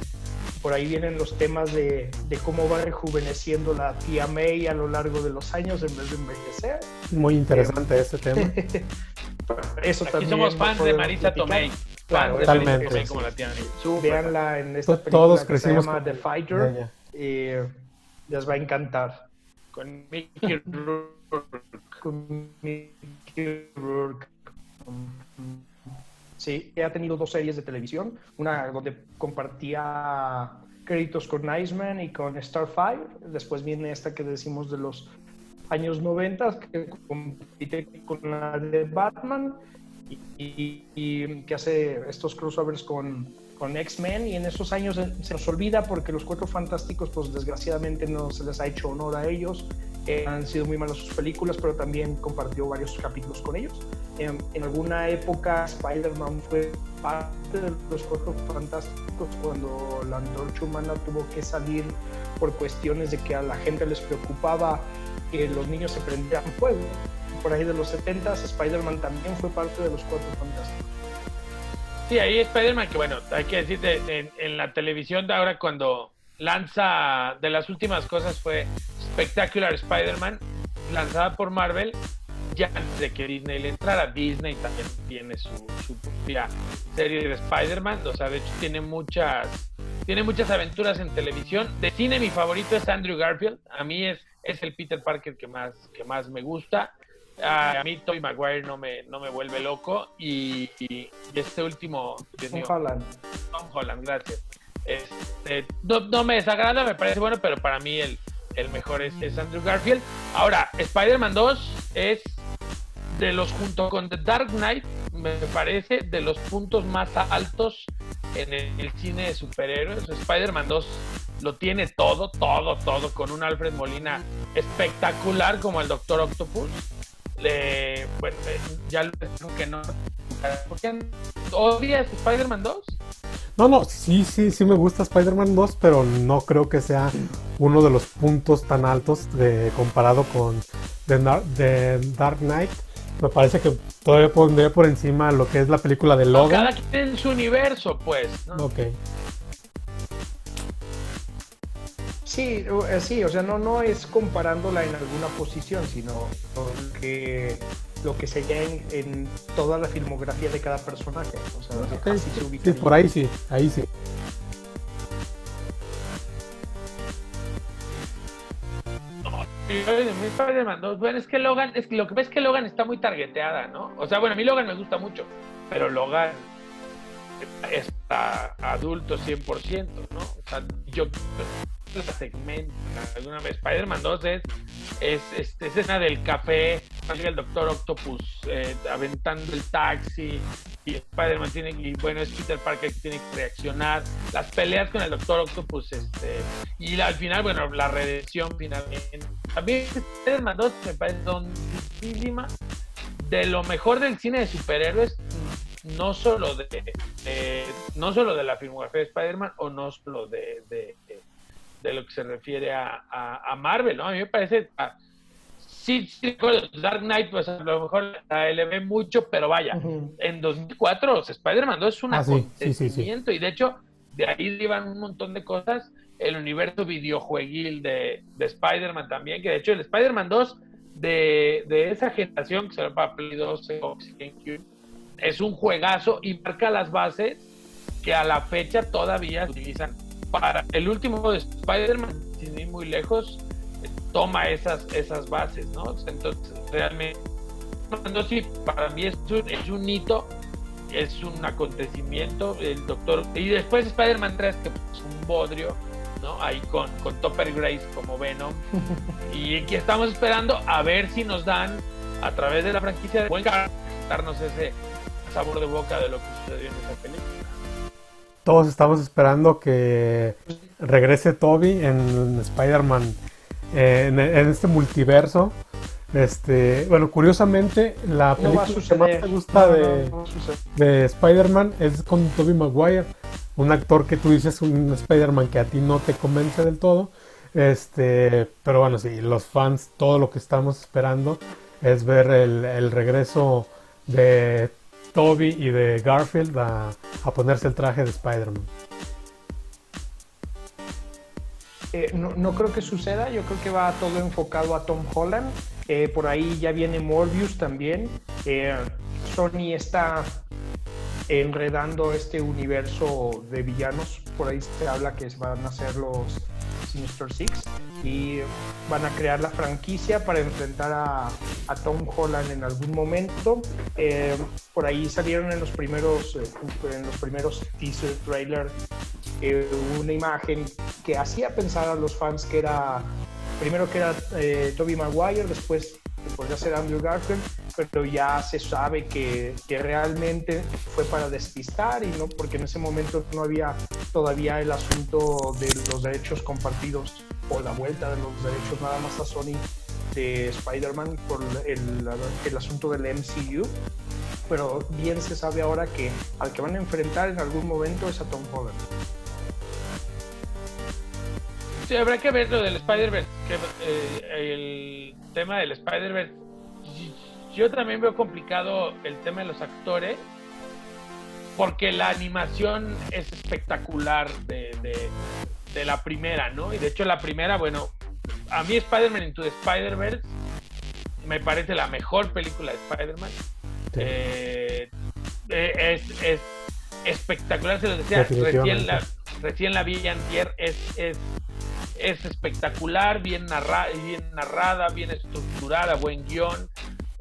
por ahí vienen los temas de, de cómo va rejuveneciendo la tía May a lo largo de los años en vez de envejecer. Muy interesante este tema. Eso Aquí también somos fans de Marisa. Tomei. Claro, totalmente, sí. como la. Súper. Véanla en esta película todos que crecimos se llama con- The Fighter. Ya. eh, les va a encantar. Con Mickey Rourke. con Mickey Rourke. Sí, ha tenido dos series de televisión, una donde compartía créditos con Iceman y con Starfire, después viene esta que decimos de los años 90 que compite con la de Batman y, que hace estos crossovers con, con X-Men y en esos años se, nos olvida porque los Cuatro Fantásticos pues desgraciadamente no se les ha hecho honor a ellos eh, han sido muy malas sus películas, pero también compartió varios capítulos con ellos. En alguna época Spider-Man fue parte de los Cuatro Fantásticos cuando la antorcha humana tuvo que salir por cuestiones de que a la gente les preocupaba que los niños se prendieran fuego. Por ahí de los 70 Spider-Man también fue parte de los Cuatro Fantásticos. Sí, ahí Spider-Man, que bueno, hay que decir, de- de- en la televisión de ahora cuando lanza, de las últimas cosas fue Spectacular Spider-Man, lanzada por Marvel, ya antes de que Disney le entrara. Disney también tiene su, su propia serie de Spider-Man, o sea, de hecho tiene muchas, tiene muchas aventuras en televisión. De cine mi favorito es Andrew Garfield, a mí es, es el Peter Parker que más, que más me gusta. A mí Tobey Maguire no me, no me vuelve loco y, y este último, Tom Holland. Tom Holland, gracias. Este, no, no me desagrada, me parece bueno, pero para mí el, el mejor es, es Andrew Garfield. Ahora, Spider-Man 2 es de los junto con The Dark Knight, me parece de los puntos más altos en el, el cine de superhéroes. Spider-Man 2 lo tiene todo, todo, todo, con un Alfred Molina espectacular como el Doctor Octopus. Le, bueno, eh, ya lo dijo que no. ¿Por qué odias Spider-Man 2? No, no, sí, sí, sí me gusta Spider-Man 2, pero no creo que sea uno de los puntos tan altos de, comparado con The, Nar- The Dark Knight. Me parece que todavía pondría por encima lo que es la película de Logan. Cada quien en su universo, pues. ¿no? Ok. Sí, o- eh, sí, o sea, no, no es comparándola en alguna posición, sino lo que, lo que sería en, en toda la filmografía de cada personaje. O sea, Ok, así se sí, ubicaría. por ahí sí, ahí sí. Y yo de mi Spider-Man 2, bueno, es que Logan, es que lo que ves es que Logan está muy targeteada, ¿no? O sea, bueno, a mí Logan me gusta mucho, pero Logan es para adultos 100%, ¿no? O sea, yo segmento alguna vez. Spider-Man 2 es, es, es, es escena del café, el Doctor Octopus eh, aventando el taxi y Spider-Man tiene, y bueno, es Peter Parker que tiene que reaccionar, las peleas con el Doctor Octopus, este, y al final, bueno, la redención finalmente. También Spider-Man 2 me parece dontísima de lo mejor del cine de superhéroes, no solo de, no solo de la filmografía de Spider-Man o no solo de lo que se refiere a, a- a Marvel, ¿no? A mí me parece, ah, sí, sí, Dark Knight, pues a lo mejor la elevé mucho, pero vaya, Ujú. en 2004 o sea, Spider-Man 2 es un Ah, sí, sí, acontecimiento y de hecho de ahí derivan un montón de cosas el universo videojueguil de, de Spider-Man también que de hecho el Spider-Man 2 de, de esa generación que será para Play 2 Xbox, GameCube, es un juegazo y marca las bases que a la fecha todavía se utilizan para el último de Spider-Man sin ir muy lejos toma esas esas bases no entonces realmente 2 sí, para mí es un, es un hito, es un acontecimiento. El doctor. Y después Spider-Man 3, que es un bodrio, ¿no? Ahí con, con Topper Grace como Venom. y aquí estamos esperando a ver si nos dan, a través de la franquicia de Buen Car- darnos ese sabor de boca de lo que sucedió en esa película. Todos estamos esperando que regrese Toby en Spider-Man, eh, en, en este multiverso. Este, bueno, curiosamente, la película que más me gusta No, de, no de Spider-Man es con Tobey Maguire, un actor que tú dices un Spider-Man que a ti no te convence del todo. Este, pero bueno, sí, los fans, todo lo que estamos esperando es ver el, el regreso de Toby y de Garfield a, a ponerse el traje de Spider-Man. Eh, no, creo que suceda, yo creo que va todo enfocado a Tom Holland. Eh, por ahí ya viene Morbius también. Eh, Sony está enredando este universo de villanos. Por ahí se habla que van a ser los Sinister Six y van a crear la franquicia para enfrentar a, Tom Holland en algún momento. Eh, por ahí salieron en los primeros, eh, en los primeros teaser trailer eh, una imagen que hacía pensar a los fans que era primero que era eh, Toby Maguire, después que podría ser Andrew Garfield, pero ya se sabe que, que realmente fue para despistar y no porque en ese momento no había todavía el asunto de los derechos compartidos o la vuelta de los derechos nada más a Sony de Spider-Man por el, el asunto del MCU pero bien se sabe ahora que al que van a enfrentar en algún momento es a Tom Holland. Sí, habrá que ver lo del Spider-Verse. eh, el tema del Spider-Verse. Yo también veo complicado el tema de los actores. Porque la animación es espectacular de, de- de la primera, ¿no? Y de hecho, la primera, bueno, a mí Spider-Man Into the Spider-Verse me parece la mejor película de Spider-Man. Sí. Eh, es, es espectacular, se lo decía, recién la, recién la vi antier, es, es, es espectacular, bien, narra, bien narrada, bien estructurada, buen guion.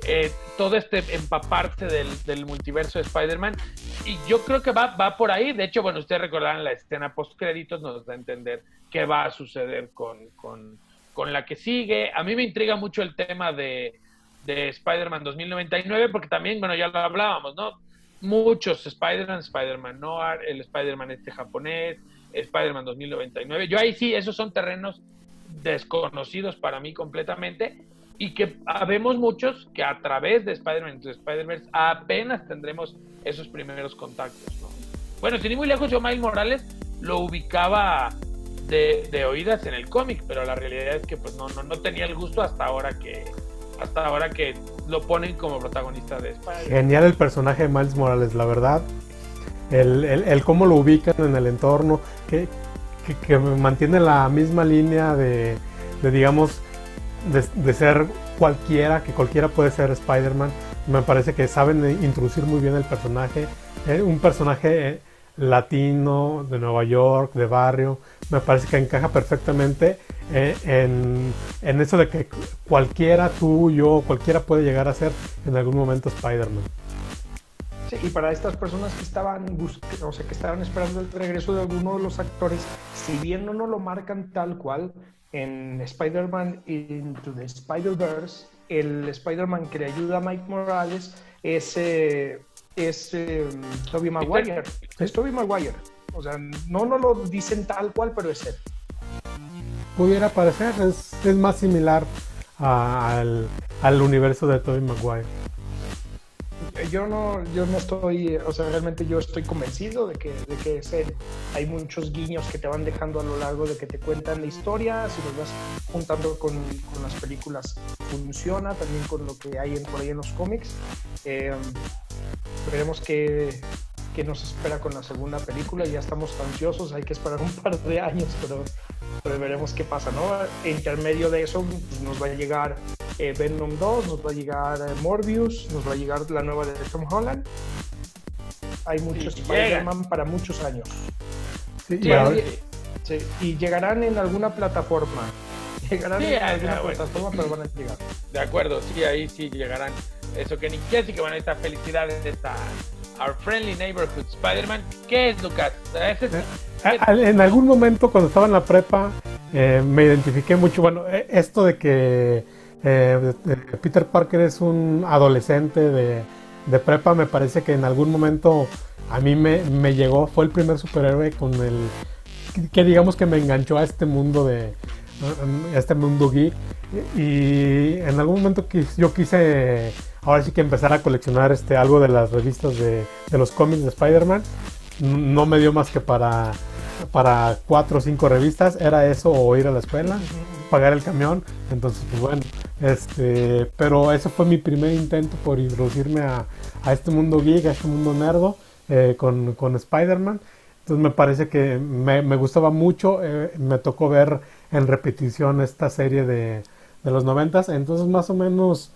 eh, todo este empaparse del, del multiverso de Spider-Man. Y yo creo que va, va por ahí. De hecho, bueno, ustedes recordarán la escena post créditos, nos da a entender qué va a suceder con, con, con la que sigue. A mí me intriga mucho el tema de, de Spider-Man 2099, porque también, bueno, ya lo hablábamos, ¿no? Muchos Spider-Man, Spider-Man Noir, el Spider-Man este japonés, Spider-Man 2099. Yo ahí sí, esos son terrenos desconocidos para mí completamente y que habemos muchos que a través de Spider-Man the Spider-Verse apenas tendremos esos primeros contactos, ¿no? Bueno, sin ir muy lejos, yo Miles Morales lo ubicaba de, de oídas en el cómic, pero la realidad es que pues no, no, no tenía el gusto hasta ahora que hasta ahora que lo ponen como protagonista de Spider-Man. Genial el personaje de Miles Morales, la verdad. El, el, cómo lo ubican en el entorno, que, que, mantiene la misma línea de, de digamos, de, de, ser cualquiera, que cualquiera puede ser Spider-Man. Me parece que saben introducir muy bien el personaje. Eh, un personaje eh, latino, de Nueva York, de barrio. Me parece que encaja perfectamente eh, en, en, eso de que cualquiera, tú, yo, cualquiera puede llegar a ser en algún momento Spider-Man. Sí, y para estas personas que estaban, o sea, que estaban esperando el regreso de alguno de los actores, si bien no nos lo marcan tal cual, en Spider-Man Into the Spider-Verse, el Spider-Man que le ayuda a Mike Morales es, eh, es eh, Tobey Maguire. Es Tobey Maguire. O sea, no nos lo dicen tal cual, pero es él. Pudiera parecer, es, es más similar a, al, al universo de Tobey Maguire yo no, yo no estoy, o sea, realmente yo estoy convencido de que, de que es. Hay muchos guiños que te van dejando a lo largo de que te cuentan la historia, si los vas juntando con, con las películas funciona, también con lo que hay en, por ahí en los cómics. Eh, veremos qué, qué nos espera con la segunda película, ya estamos ansiosos, hay que esperar un par de años, pero, pero veremos qué pasa, ¿no? Intermedio de eso pues, nos va a llegar eh, Venom 2, nos va a llegar eh, Morbius, nos va a llegar la nueva de Tom Holland. Hay muchos sí, Spider-Man para muchos años. Sí, sí, y, llegarán en alguna plataforma. Llegarán en alguna ah, bueno. plataforma, pero van a llegar. De acuerdo, sí, ahí sí llegarán. Eso que ni quiere que van a estar felicidades de esta Our Friendly Neighborhood Spider-Man. ¿Qué es, Lucas? ¿Es eh, en algún momento cuando estaba en la prepa eh, me identifiqué mucho, bueno, esto de que eh, Peter Parker es un adolescente de, de, prepa, me parece que en algún momento a mí me, me, llegó, fue el primer superhéroe con el que digamos que me enganchó a este mundo de este mundo geek y en algún momento yo quise ahora sí que empezar a coleccionar este algo de las revistas de, de los cómics de Spider-Man. No me dio más que para para cuatro o cinco revistas, era eso o ir a la escuela, pagar el camión, entonces pues bueno, este, pero ese fue mi primer intento por introducirme a, a este mundo geek, a este mundo nerdo eh, con, con Spider-Man, entonces me parece que me, me gustaba mucho, eh, me tocó ver en repetición esta serie de, de los noventas, entonces más o menos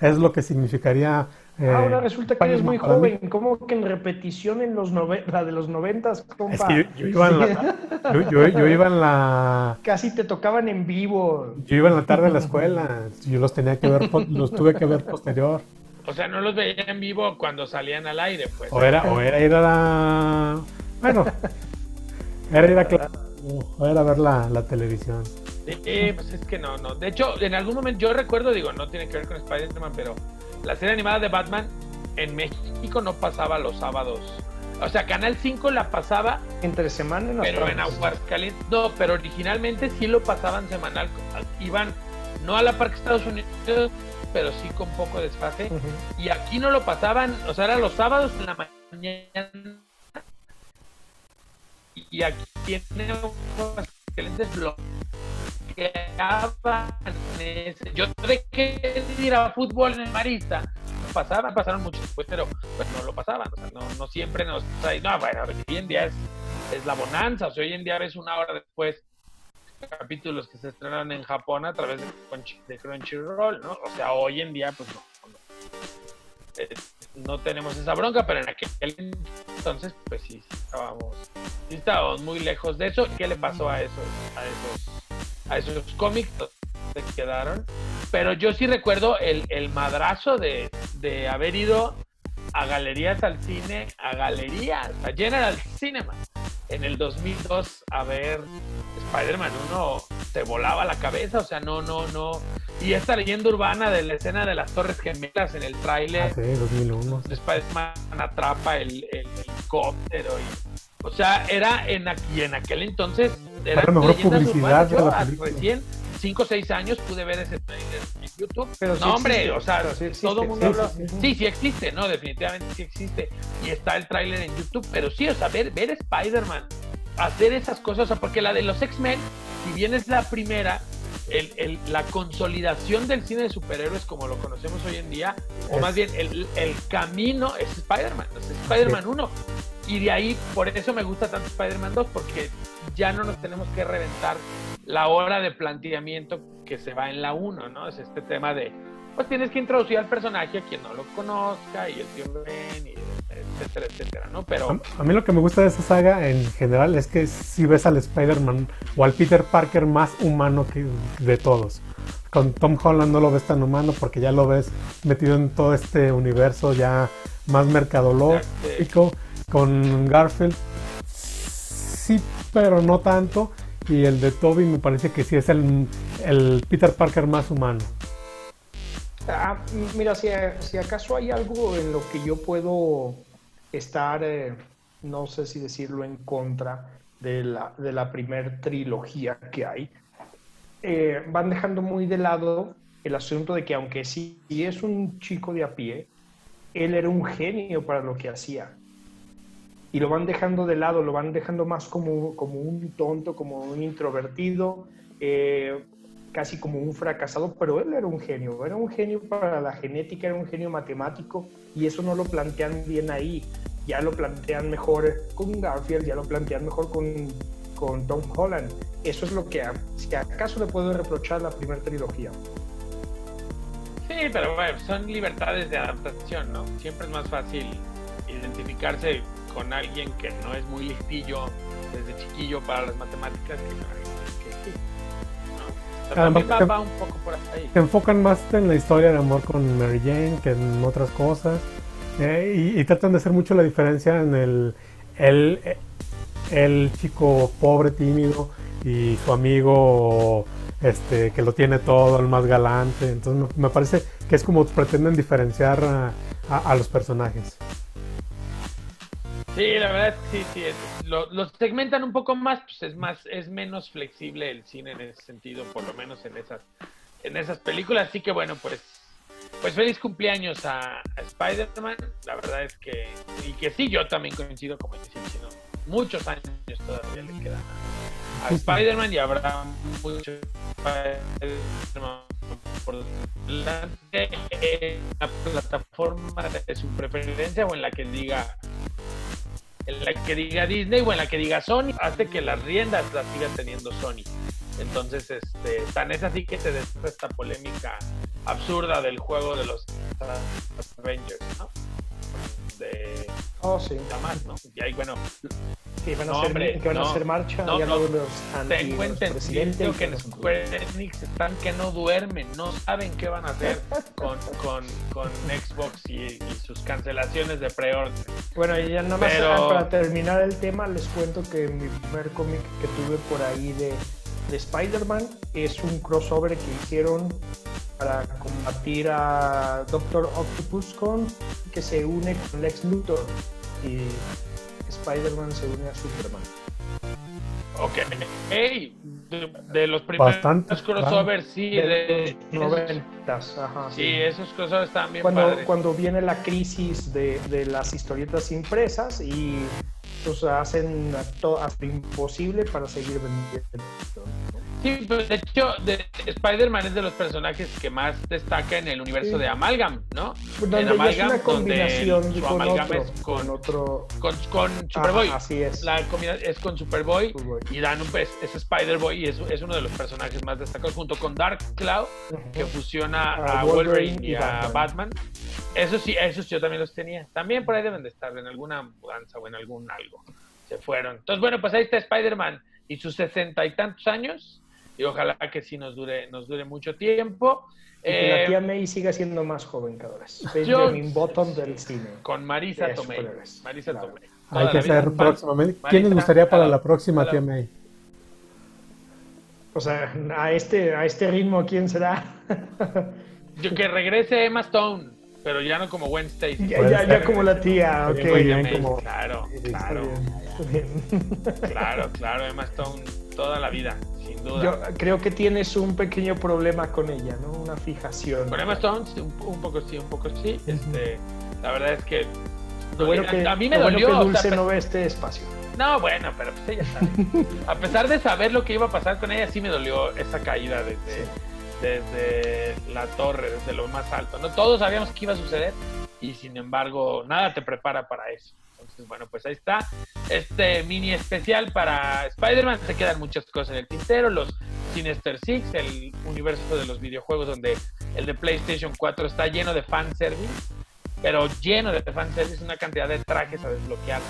es lo que significaría eh, Ahora resulta que eres muy joven. ¿Cómo que en repetición en los nove la de los noventas, compa? Es que yo, yo, iba en la, yo, yo, yo, iba en la... Casi te tocaban en vivo. Yo iba en la tarde en la escuela. Yo los tenía que ver, los tuve que ver posterior. O sea, no los veía en vivo cuando salían al aire, pues. O era, o era ir a la... Bueno, era ir a clase, o era ver la, la televisión. Sí, pues es que no, no. De hecho, en algún momento yo recuerdo, digo, no tiene que ver con Spider-Man, pero la serie animada de Batman en México no pasaba los sábados. O sea, Canal 5 la pasaba entre semana, en pero en Aguascalientes no, pero originalmente sí lo pasaban semanal. Iban no a la Parque Estados Unidos, pero sí con poco desfase. Uh -huh. Y aquí no lo pasaban, o sea, eran los sábados en la mañana. Y aquí tiene Aguascalientes ese. Yo que ir a fútbol en el Marista. Pasaban, pasaron mucho después, pero pues, no lo pasaban. O sea, no, no siempre nos. No, bueno, hoy en día es, es la bonanza. O sea, hoy en día ves una hora después capítulos que se estrenan en Japón a través de, de Crunchyroll, ¿no? O sea, hoy en día, pues no. no, eh, no tenemos esa bronca, pero en aquel entonces, pues sí, estábamos, sí estábamos muy lejos de eso. ¿Qué le pasó a esos, a esos a esos cómics se quedaron. Pero yo sí recuerdo el, el madrazo de, de, haber ido a galerías al cine, a galerías, a General Cinema, en el 2002 a ver Spider-Man 1 te volaba la cabeza, o sea, no, no, no. Y esta leyenda urbana de la escena de las Torres Gemelas en el Ah, tráiler, sí, 2001. Spider-Man atrapa el, el helicóptero y, o sea, era en aquí en aquel entonces era la mejor publicidad de la a- película. recién 5 o 6 años pude ver ese trailer en YouTube. Pero sí no, hombre, existe, o sea, sí existe, todo el mundo sí, habla. sí, sí. Sí, sí existe, no, definitivamente sí existe. Y está el tráiler en YouTube, pero sí, o sea, ver, ver Spider-Man, hacer esas cosas, o sea, porque la de los X-Men, si bien es la primera, el, el- la consolidación del cine de superhéroes como lo conocemos hoy en día, o más bien el, el camino es Spider-Man, es Spider-Man 1. Y de ahí, por eso me gusta tanto Spider-Man 2, porque ya no nos tenemos que reventar la hora de planteamiento que se va en la 1, ¿no? Es este tema de, pues tienes que introducir al personaje a quien no lo conozca, y el tío Ben, y etcétera, etcétera, ¿no? Pero... A, mí lo que me gusta de esa saga en general es que si ves al Spider-Man o al Peter Parker más humano que de todos. Con Tom Holland no lo ves tan humano porque ya lo ves metido en todo este universo ya más mercadológico. Con Garfield sí, pero no tanto. Y el de Toby me parece que sí es el, Peter Parker más humano. Ah, mira, si, si acaso hay algo en lo que yo puedo estar, eh, no sé si decirlo en contra de la, de la primer trilogía que hay, eh, van dejando muy de lado el asunto de que aunque sí es un chico de a pie, él era un genio para lo que hacía. Y lo van dejando de lado, lo van dejando más como, como un tonto, como un introvertido, eh, casi como un fracasado, pero él era un genio, era un genio para la genética, era un genio matemático y eso no lo plantean bien ahí, ya lo plantean mejor con Garfield, ya lo plantean mejor con, con Tom Holland. Eso es lo que, si acaso le puedo reprochar la primera trilogía. Sí, pero bueno, son libertades de adaptación, ¿no? Siempre es más fácil identificarse con alguien que no es muy listillo desde chiquillo para las matemáticas que que sí. ¿no? Además, va, te- va un poco por ahí. se enfocan más en la historia de amor con Mary Jane que en otras cosas. eh, y, y tratan de hacer mucho la diferencia en el, el, el chico pobre, tímido y su amigo este que lo tiene todo, el más galante. Entonces me, me parece que es como pretenden diferenciar a, a- a los personajes. Sí, la verdad es que sí, sí. es- lo, segmentan un poco más, pues es más, es menos flexible el cine en ese sentido, por lo menos en esas, en esas películas. Así que bueno, pues, pues feliz cumpleaños a, a Spider-Man. La verdad es que, y que sí, yo también coincido, como dice Chino, muchos años todavía le quedan a, a Spider-Man y habrá mucho Spider-Man por delante en la plataforma de su preferencia o en la que diga en la que diga Disney o en la que diga Sony, hace que las riendas las siga teniendo Sony. Entonces, este, tan es así que se desata esta polémica absurda del juego de los Avengers, ¿no? De Oh, sí. más, ¿no? Y ahí, bueno, Que van a, No, hacer, hombre, que van a no. hacer marcha No, no. los tengo entendido que en. Square Enix están que no duermen, no saben qué van a hacer con, con, con Xbox y, y sus cancelaciones de pre-order. Bueno, y ya nada más Pero- para terminar el tema, les cuento que mi primer cómic que tuve por ahí de, de Spider-Man es un crossover que hicieron para combatir a Doctor Octopus con que se une con Lex Luthor y Spider-Man se une a Superman. Ok. Hey, de, de los primeros Bastante, crossovers, sí, de, de los noventas, ajá, sí, esos crossovers están bien cuando, padres. cuando viene la crisis de, de las historietas impresas y pues hacen to- hasta imposible para seguir vendiendo. Sí, pero de hecho, de, Spider-Man es de los personajes que más destaca en el universo Sí. de Amalgam, ¿no? Donde en ya es Amalgam, una combinación donde su con amalgama otro, es con con, otro con, con Superboy. Ajá, así es. La comida es con Superboy Superboy. y dan un es, es Spider-Boy y es, es uno de los personajes más destacados junto con Dark Cloud que fusiona A a, Wolverine y a Batman. Batman. Eso sí, esos yo también los tenía. También por ahí deben de estar en alguna mudanza o en algún algo. Se fueron. Entonces, bueno, pues ahí está Spider-Man y sus sesenta y tantos años. Y ojalá que sí nos dure, nos dure mucho tiempo. Y que la Eh, tía May siga siendo más joven cada vez. Benjamin Button del cine. con Marisa Tomei. Marisa Claro. Tomei. Hay que hacer próximamente. ¿Quién les gustaría para la próxima, tía May? O sea, a este, a este ritmo, ¿quién será? Yo que regrese Emma Stone, pero ya no como Gwen Stacy. ya, ya, ya como la tía, ok. Bien, como- Claro, claro, bien. claro, claro, Emma Stone toda la vida, sin duda. Yo creo que tienes un pequeño problema con ella, ¿no? Una fijación. Con Emma Stone, sí, un, un poco sí, un poco sí. Este, la verdad es que, Lo bueno que, a, a mí me bueno dolió. que o sea, Dulce no ve este espacio. No, bueno, pero pues ella sabe. A pesar de saber lo que iba a pasar con ella, sí me dolió esa caída desde, desde la torre, desde lo más alto. No todos sabíamos que iba a suceder y sin embargo nada te prepara para eso. Entonces, bueno, pues ahí está este mini especial para Spider-Man. Se quedan muchas cosas en el tintero, los Sinister Six, el universo de los videojuegos donde el de PlayStation 4 está lleno de fanservice pero lleno de fanservice, una cantidad de trajes a desbloquear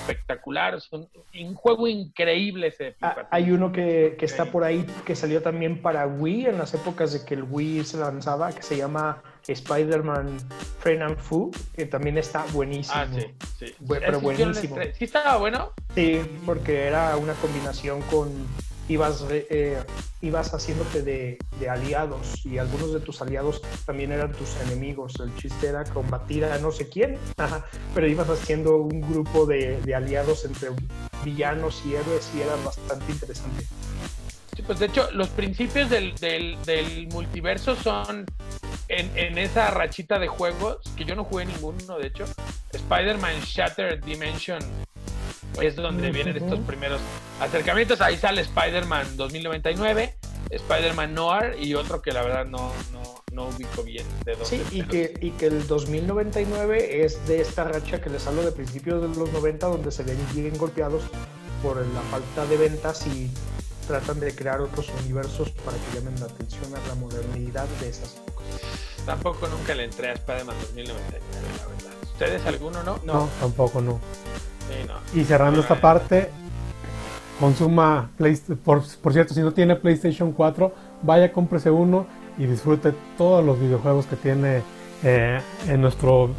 espectacular. Es un, un juego increíble ese Ah, hay uno que, que está por ahí que salió también para Wii en las épocas de que el Wii se lanzaba, que se llama Spider-Man Friend and Fu, que también está buenísimo. Ah, sí, sí. Bu- pero buenísimo. Sí estaba bueno. Sí, porque era una combinación con ibas re- eh, ibas haciéndote de, de aliados y algunos de tus aliados también eran tus enemigos. El chiste era combatir a no sé quién, ajá, pero ibas haciendo un grupo de, de aliados entre villanos y héroes y era bastante interesante. Sí, pues de hecho, los principios del, del, del multiverso son en, en esa rachita de juegos, que yo no jugué ninguno, de hecho, Spider-Man Shattered Dimension es donde vienen estos primeros acercamientos. Ahí sale Spider-Man 2099, Spider-Man Noir y otro que la verdad no, no, no ubico bien de dónde. Sí, y que, y que el 2099 es de esta racha que les hablo de principios de los 90 donde se ven bien golpeados por la falta de ventas y tratan de crear otros universos para que llamen la atención a la modernidad de esas Tampoco nunca le entré a Spider-Man 2099, la verdad. ¿Ustedes alguno no? No, tampoco no. Sí, no. Y cerrando esta parte, consuma, Play- por, por cierto, si no tiene PlayStation 4, vaya, cómprese uno y disfrute todos los videojuegos que tiene eh, en nuestro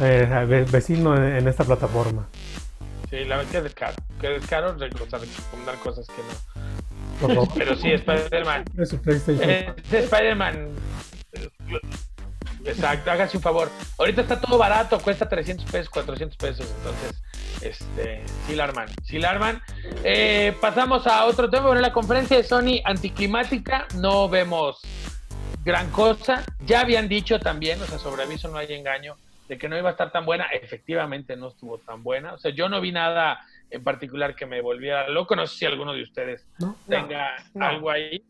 eh, ve- vecino en, en esta plataforma. Sí, la verdad que es descaro. Que es descaro re- o sea, recomendar cosas que no. Pero sí, Spider-Man. Eh, Spider-Man. Exacto, hágase un favor. Ahorita está todo barato, cuesta 300 pesos, 400 pesos. Entonces, este, sí la arman. Sí la arman. Eh, pasamos a otro tema. Bueno, la conferencia de Sony anticlimática. No vemos gran cosa. Ya habían dicho también, o sea, sobre aviso no hay engaño, de que no iba a estar tan buena. Efectivamente no estuvo tan buena. O sea, yo no vi nada en particular que me volviera loco. No sé si alguno de ustedes ¿No? tenga no. algo ahí.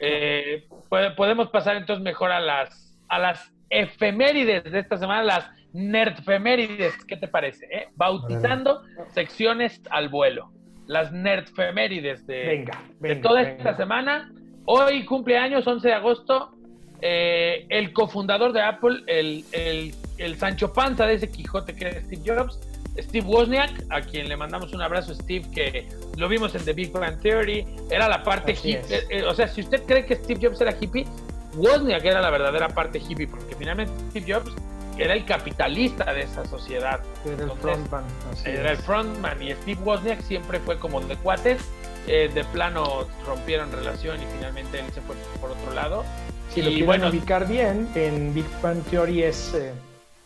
Eh, puede- podemos pasar entonces mejor a las, a las efemérides de esta semana, las nerdfemérides. ¿Qué te parece? eh? Bautizando secciones al vuelo. Las nerdfemérides de, Venga, de toda venga. esta semana. Hoy cumpleaños, 11 de agosto, eh, el cofundador de Apple, el, el, el Sancho Panza de ese Quijote que era Steve Jobs, Steve Wozniak, a quien le mandamos un abrazo, Steve, que lo vimos en The Big Bang Theory, era la parte hippie. eh, o sea, si usted cree que Steve Jobs era hippie, Wozniak era la verdadera parte hippie, porque finalmente Steve Jobs era el capitalista de esa sociedad. Era el frontman. Era el es. frontman y Steve Wozniak siempre fue como de cuates. eh, de plano rompieron relación y finalmente él se fue por otro lado. Si lo y quieren bueno, ubicar bien, en Big Bang Theory es, eh,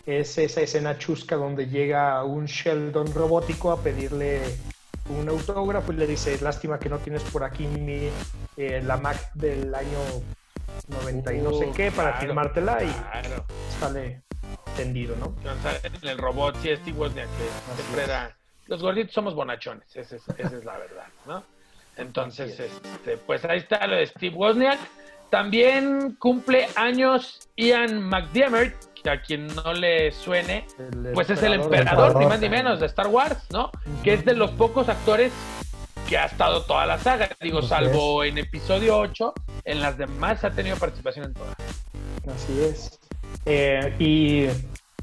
es esa escena chusca donde llega un Sheldon robótico a pedirle un autógrafo y le dice, lástima que no tienes por aquí mi, eh, la Mac del año 90 y no sé Uh, qué para claro, firmártela y Claro. sale tendido, ¿no? En el robot, sí, Steve Wozniak, que siempre es. era. Los gorditos somos bonachones, esa es, esa es la verdad, ¿no? Entonces, este, pues ahí está lo de Steve Wozniak. También cumple años Ian McDiarmid, a quien no le suene, El pues es el emperador. ni más ni menos, de Star Wars, ¿no? Que es de los pocos actores que ha estado toda la saga. Digo, salvo en episodio 8, en las demás ha tenido participación en todas. Así es. Eh, y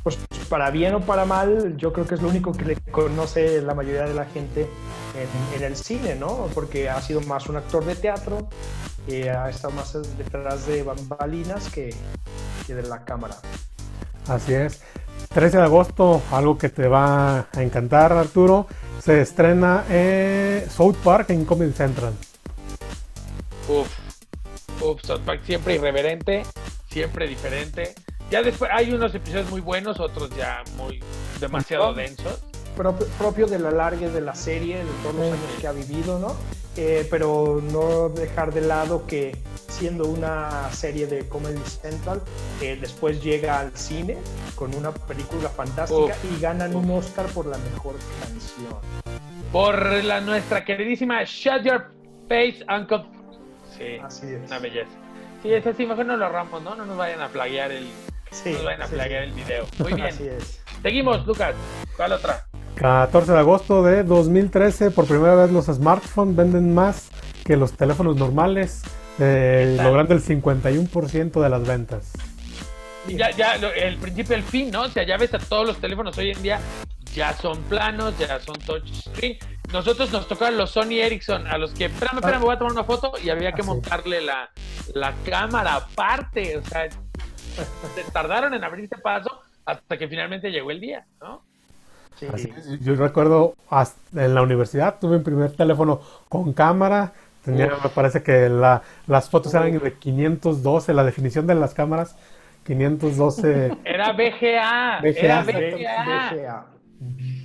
pues para bien o para mal, yo creo que es lo único que le conoce la mayoría de la gente en, en el cine, ¿no? Porque ha sido más un actor de teatro, eh, ha estado más detrás de bambalinas que, que de la cámara. Así es. 13 de agosto, algo que te va a encantar, Arturo. Se estrena eh, South Park en Comedy Central. Uf, Uf, South Park siempre irreverente, siempre diferente. Ya después hay unos episodios muy buenos, otros ya muy demasiado densos. Propio, propio del alargue de la serie, de todos los años que ha vivido, ¿no? Eh, pero no dejar de lado que siendo una serie de Comedy Central, eh, después llega al cine con una película fantástica Uf, y ganan un Oscar por la mejor canción. Por la nuestra queridísima Shut Your Face, Uncle. Sí, Así es. una belleza. Sí, es así, mejor no lo ahorramos, ¿no? No nos vayan a plagiar el, Sí, no nos vayan a sí, plagiar sí. el video. Muy bien. Así es. Seguimos, Lucas. ¿Cuál otra? 14 de agosto de 2013, por primera vez los smartphones venden más que los teléfonos normales, eh, logrando el 51% de las ventas. Y ya, ya, el principio el fin, ¿no? O sea, ya ves a todos los teléfonos hoy en día ya son planos, ya son touchscreen. Nosotros nos tocaron los Sony Ericsson, a los que, espérame, espérame, voy a tomar una foto y había que Ah, montarle la, la cámara aparte. O sea, se tardaron en abrirse paso hasta que finalmente llegó el día, ¿no? Sí. Así es, yo recuerdo hasta en la universidad tuve mi primer teléfono con cámara. Tenía, Uf. me parece que la- las fotos eran de 512, la definición de las cámaras 512. Era. DGA.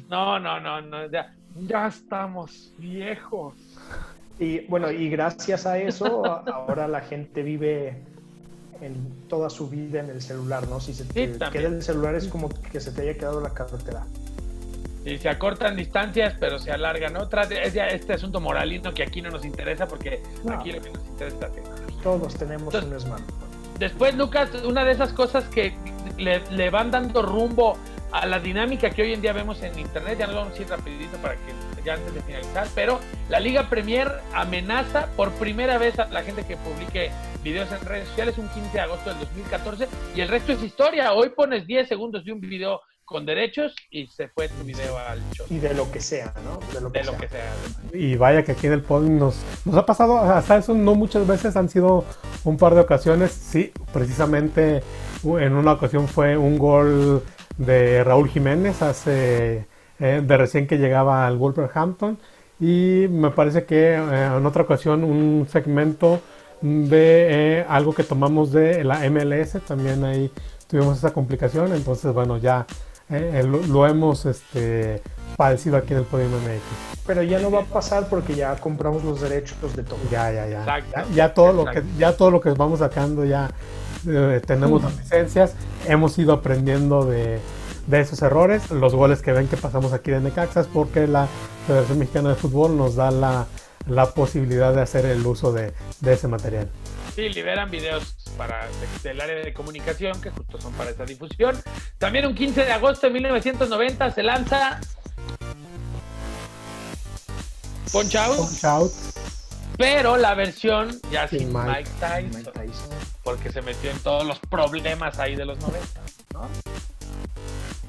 No, no, no, no, ya, ya estamos viejos. Y bueno, y gracias a eso, ahora la gente vive en toda su vida en el celular, ¿no? Si se te queda el celular es como que se te haya quedado la carretera. Y se acortan distancias, pero se alargan otras. Es ya este asunto moralino que aquí no nos interesa porque No. aquí lo que nos interesa es la tecnología. Todos tenemos Entonces- un smartphone. Después, Lucas, una de esas cosas que le, le van dando rumbo a la dinámica que hoy en día vemos en internet, ya nos vamos a ir rapidito para que ya antes de finalizar, pero la Liga Premier amenaza por primera vez a la gente que publique videos en redes sociales un 15 de agosto del 2014 y el resto es historia. Hoy pones 10 segundos de un video con derechos y se fue tu video al show. Y de lo que sea, ¿no? De lo que De lo sea. que sea. Y vaya que aquí en el pod nos, nos ha pasado, hasta eso no muchas veces, han sido un par de ocasiones. Sí, precisamente en una ocasión fue un gol de Raúl Jiménez hace eh, de recién que llegaba al Wolverhampton. Y me parece que eh, en otra ocasión un segmento de eh, algo que tomamos de la MLS, también ahí tuvimos esa complicación. Entonces, bueno, ya eh, lo, lo hemos este, padecido aquí en el Podium MX. Pero ya no va a pasar porque ya compramos los derechos de todo. Ya, ya, ya. Exacto. Ya, ya todo lo que ya todo lo que vamos sacando ya eh, tenemos las licencias, hemos ido aprendiendo de, de esos errores, los goles que ven que pasamos aquí de Necaxas porque la Federación Mexicana de Fútbol nos da la, la posibilidad de hacer el uso de, de ese material. Sí, liberan videos para de- del área de comunicación que justo son para esa difusión. También un 15 de agosto de 1990 se lanza Punch Out, Punch Out, pero la versión ya Sin sin Mike. Mike Tyson, Mike Tyson. porque se metió en todos los problemas ahí de los 90, ¿no?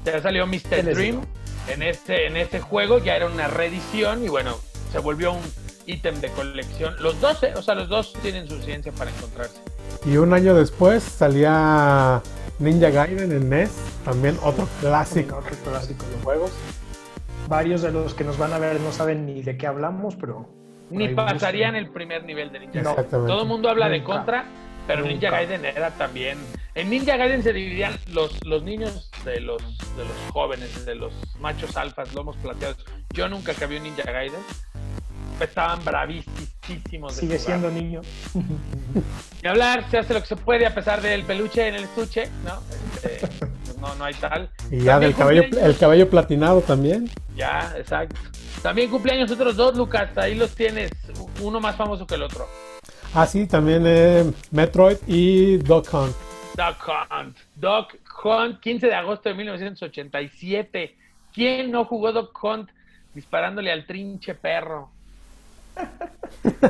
Ya salió ¿Qué Mr. Dream en este, en este juego, ya era una reedición y bueno, se volvió un ítem de colección. Los dos, ¿eh? o sea, los dos tienen su ciencia para encontrarse. y un año después salía Ninja Gaiden en NES, también otro clásico Otro clásico. de juegos. Varios de los que nos van a ver no saben ni de qué hablamos, pero. Ni pasarían el primer nivel de Ninja No. Gaiden. Exactamente. Todo el mundo habla de. Contra, pero Nunca. Ninja Gaiden era también. En Ninja Gaiden se dividían los, los niños de los, de los jóvenes, de los machos alfas, lomos plateados. Yo nunca acabé un Ninja Gaiden. Estaban bravísimos. de Sigue jugar. siendo niño. Y hablar, se hace lo que se puede a pesar del peluche en el estuche, ¿no? Este, pues no, no hay tal. Y ya del cabello, el cabello platinado también. Ya, exacto. También cumpleaños otros dos, Lucas. Ahí los tienes. Uno más famoso que el otro. Ah, sí, también eh, Metroid y Duck Hunt. Duck Hunt. Duck Hunt, 15 de agosto de 1987. ¿Quién no jugó Duck Hunt disparándole al trinche perro?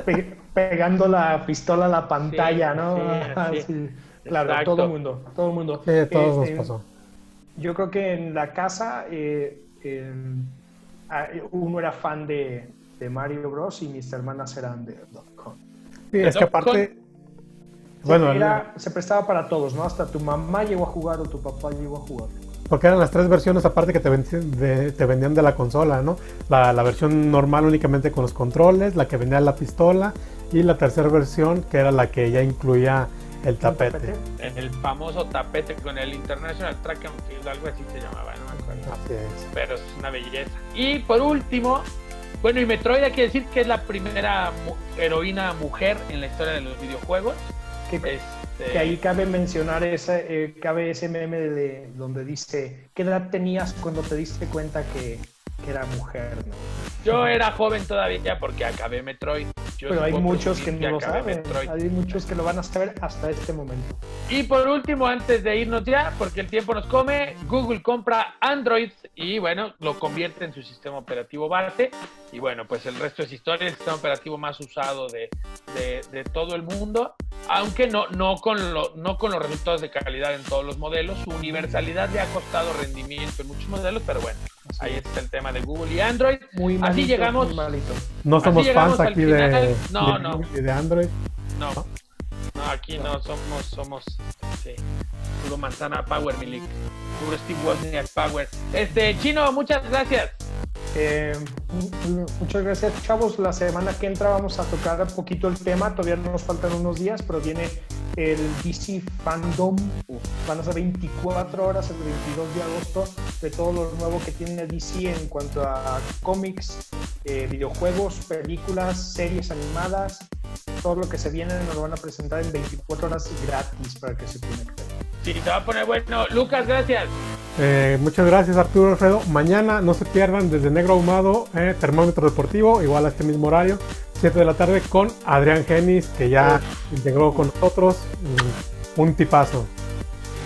Pe- pegando la pistola a la pantalla, Sí, ¿no? sí, Ah, sí. sí. Claro, Exacto. todo el mundo, todo el mundo. Sí, a todos Este, nos pasó. Yo creo que en la casa eh, eh, ah, uno era fan de, de Mario Bros. y mis hermanas eran de Doc Hunt. Sí, es que aparte, bueno, Era- se prestaba para todos, ¿no? Hasta tu mamá llegó a jugar o tu papá llegó a jugar. Porque eran las tres versiones aparte que te, ven- de, te vendían de la consola, ¿no? La, la versión normal únicamente con los controles, la que vendía la pistola y la tercera versión que era la que ya incluía el tapete. El famoso tapete con el International Track and Field, algo así se llamaba, no me acuerdo. Así es. Pero es una belleza. Y por último, bueno, y Metroid hay que decir que es la primera mu- heroína mujer en la historia de los videojuegos. Que, Este, que ahí cabe mencionar ese, eh, cabe ese meme de, donde dice, ¿qué edad tenías cuando te diste cuenta que, que era mujer? ¿no? Yo era joven todavía porque acabé Metroid. Yo Pero hay muchos que no lo saben. Hay muchos que lo van a saber hasta este momento. Y por último, antes de irnos ya, porque el tiempo nos come, Google compra Android y bueno, lo convierte en su sistema operativo base. Y bueno, pues el resto es historia, el sistema operativo más usado de, de- de todo el mundo, aunque no, no, con lo- no con los resultados de calidad en todos los modelos. Su universalidad le ha costado rendimiento en muchos modelos, pero bueno, ahí está el tema de Google y Android. Muy Así malito, llegamos. muy malito. No Así somos llegamos fans aquí final. de, No, de no. Google y de Android. No, no, aquí no somos, somos, sí, puro manzana Power Milik, puro Steve Wozniak Power. Este, Chino, muchas gracias. Eh, muchas gracias, chavos. La semana que entra vamos a tocar un poquito el tema. Todavía nos faltan unos días, pero viene el DC Fandom. Van a ser 24 horas el 22 de agosto de todo lo nuevo que tiene DC en cuanto a cómics, eh, videojuegos, películas, series animadas. Todo lo que se viene nos van a presentar en 24 horas gratis para que se conecten. Sí, te va a poner bueno. Lucas, gracias. Eh, muchas gracias Arturo Alfredo. Mañana no se pierdan desde Negro Ahumado, eh, Termómetro Deportivo, igual a este mismo horario, 7 de la tarde con Adrián Genis, que ya integró con nosotros. Mm, Un tipazo.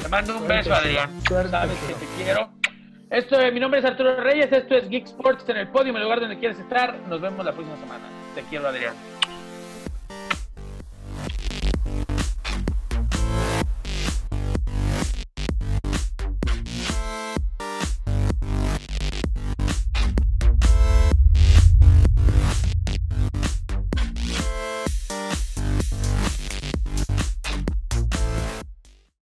Te mando un Suerte, beso, Adrián. suerte, Sabes que te quiero. Esto, mi nombre es Arturo Reyes, esto es Geek Sports en el podio, en el lugar donde quieres estar. Nos vemos la próxima semana. Te quiero, Adrián.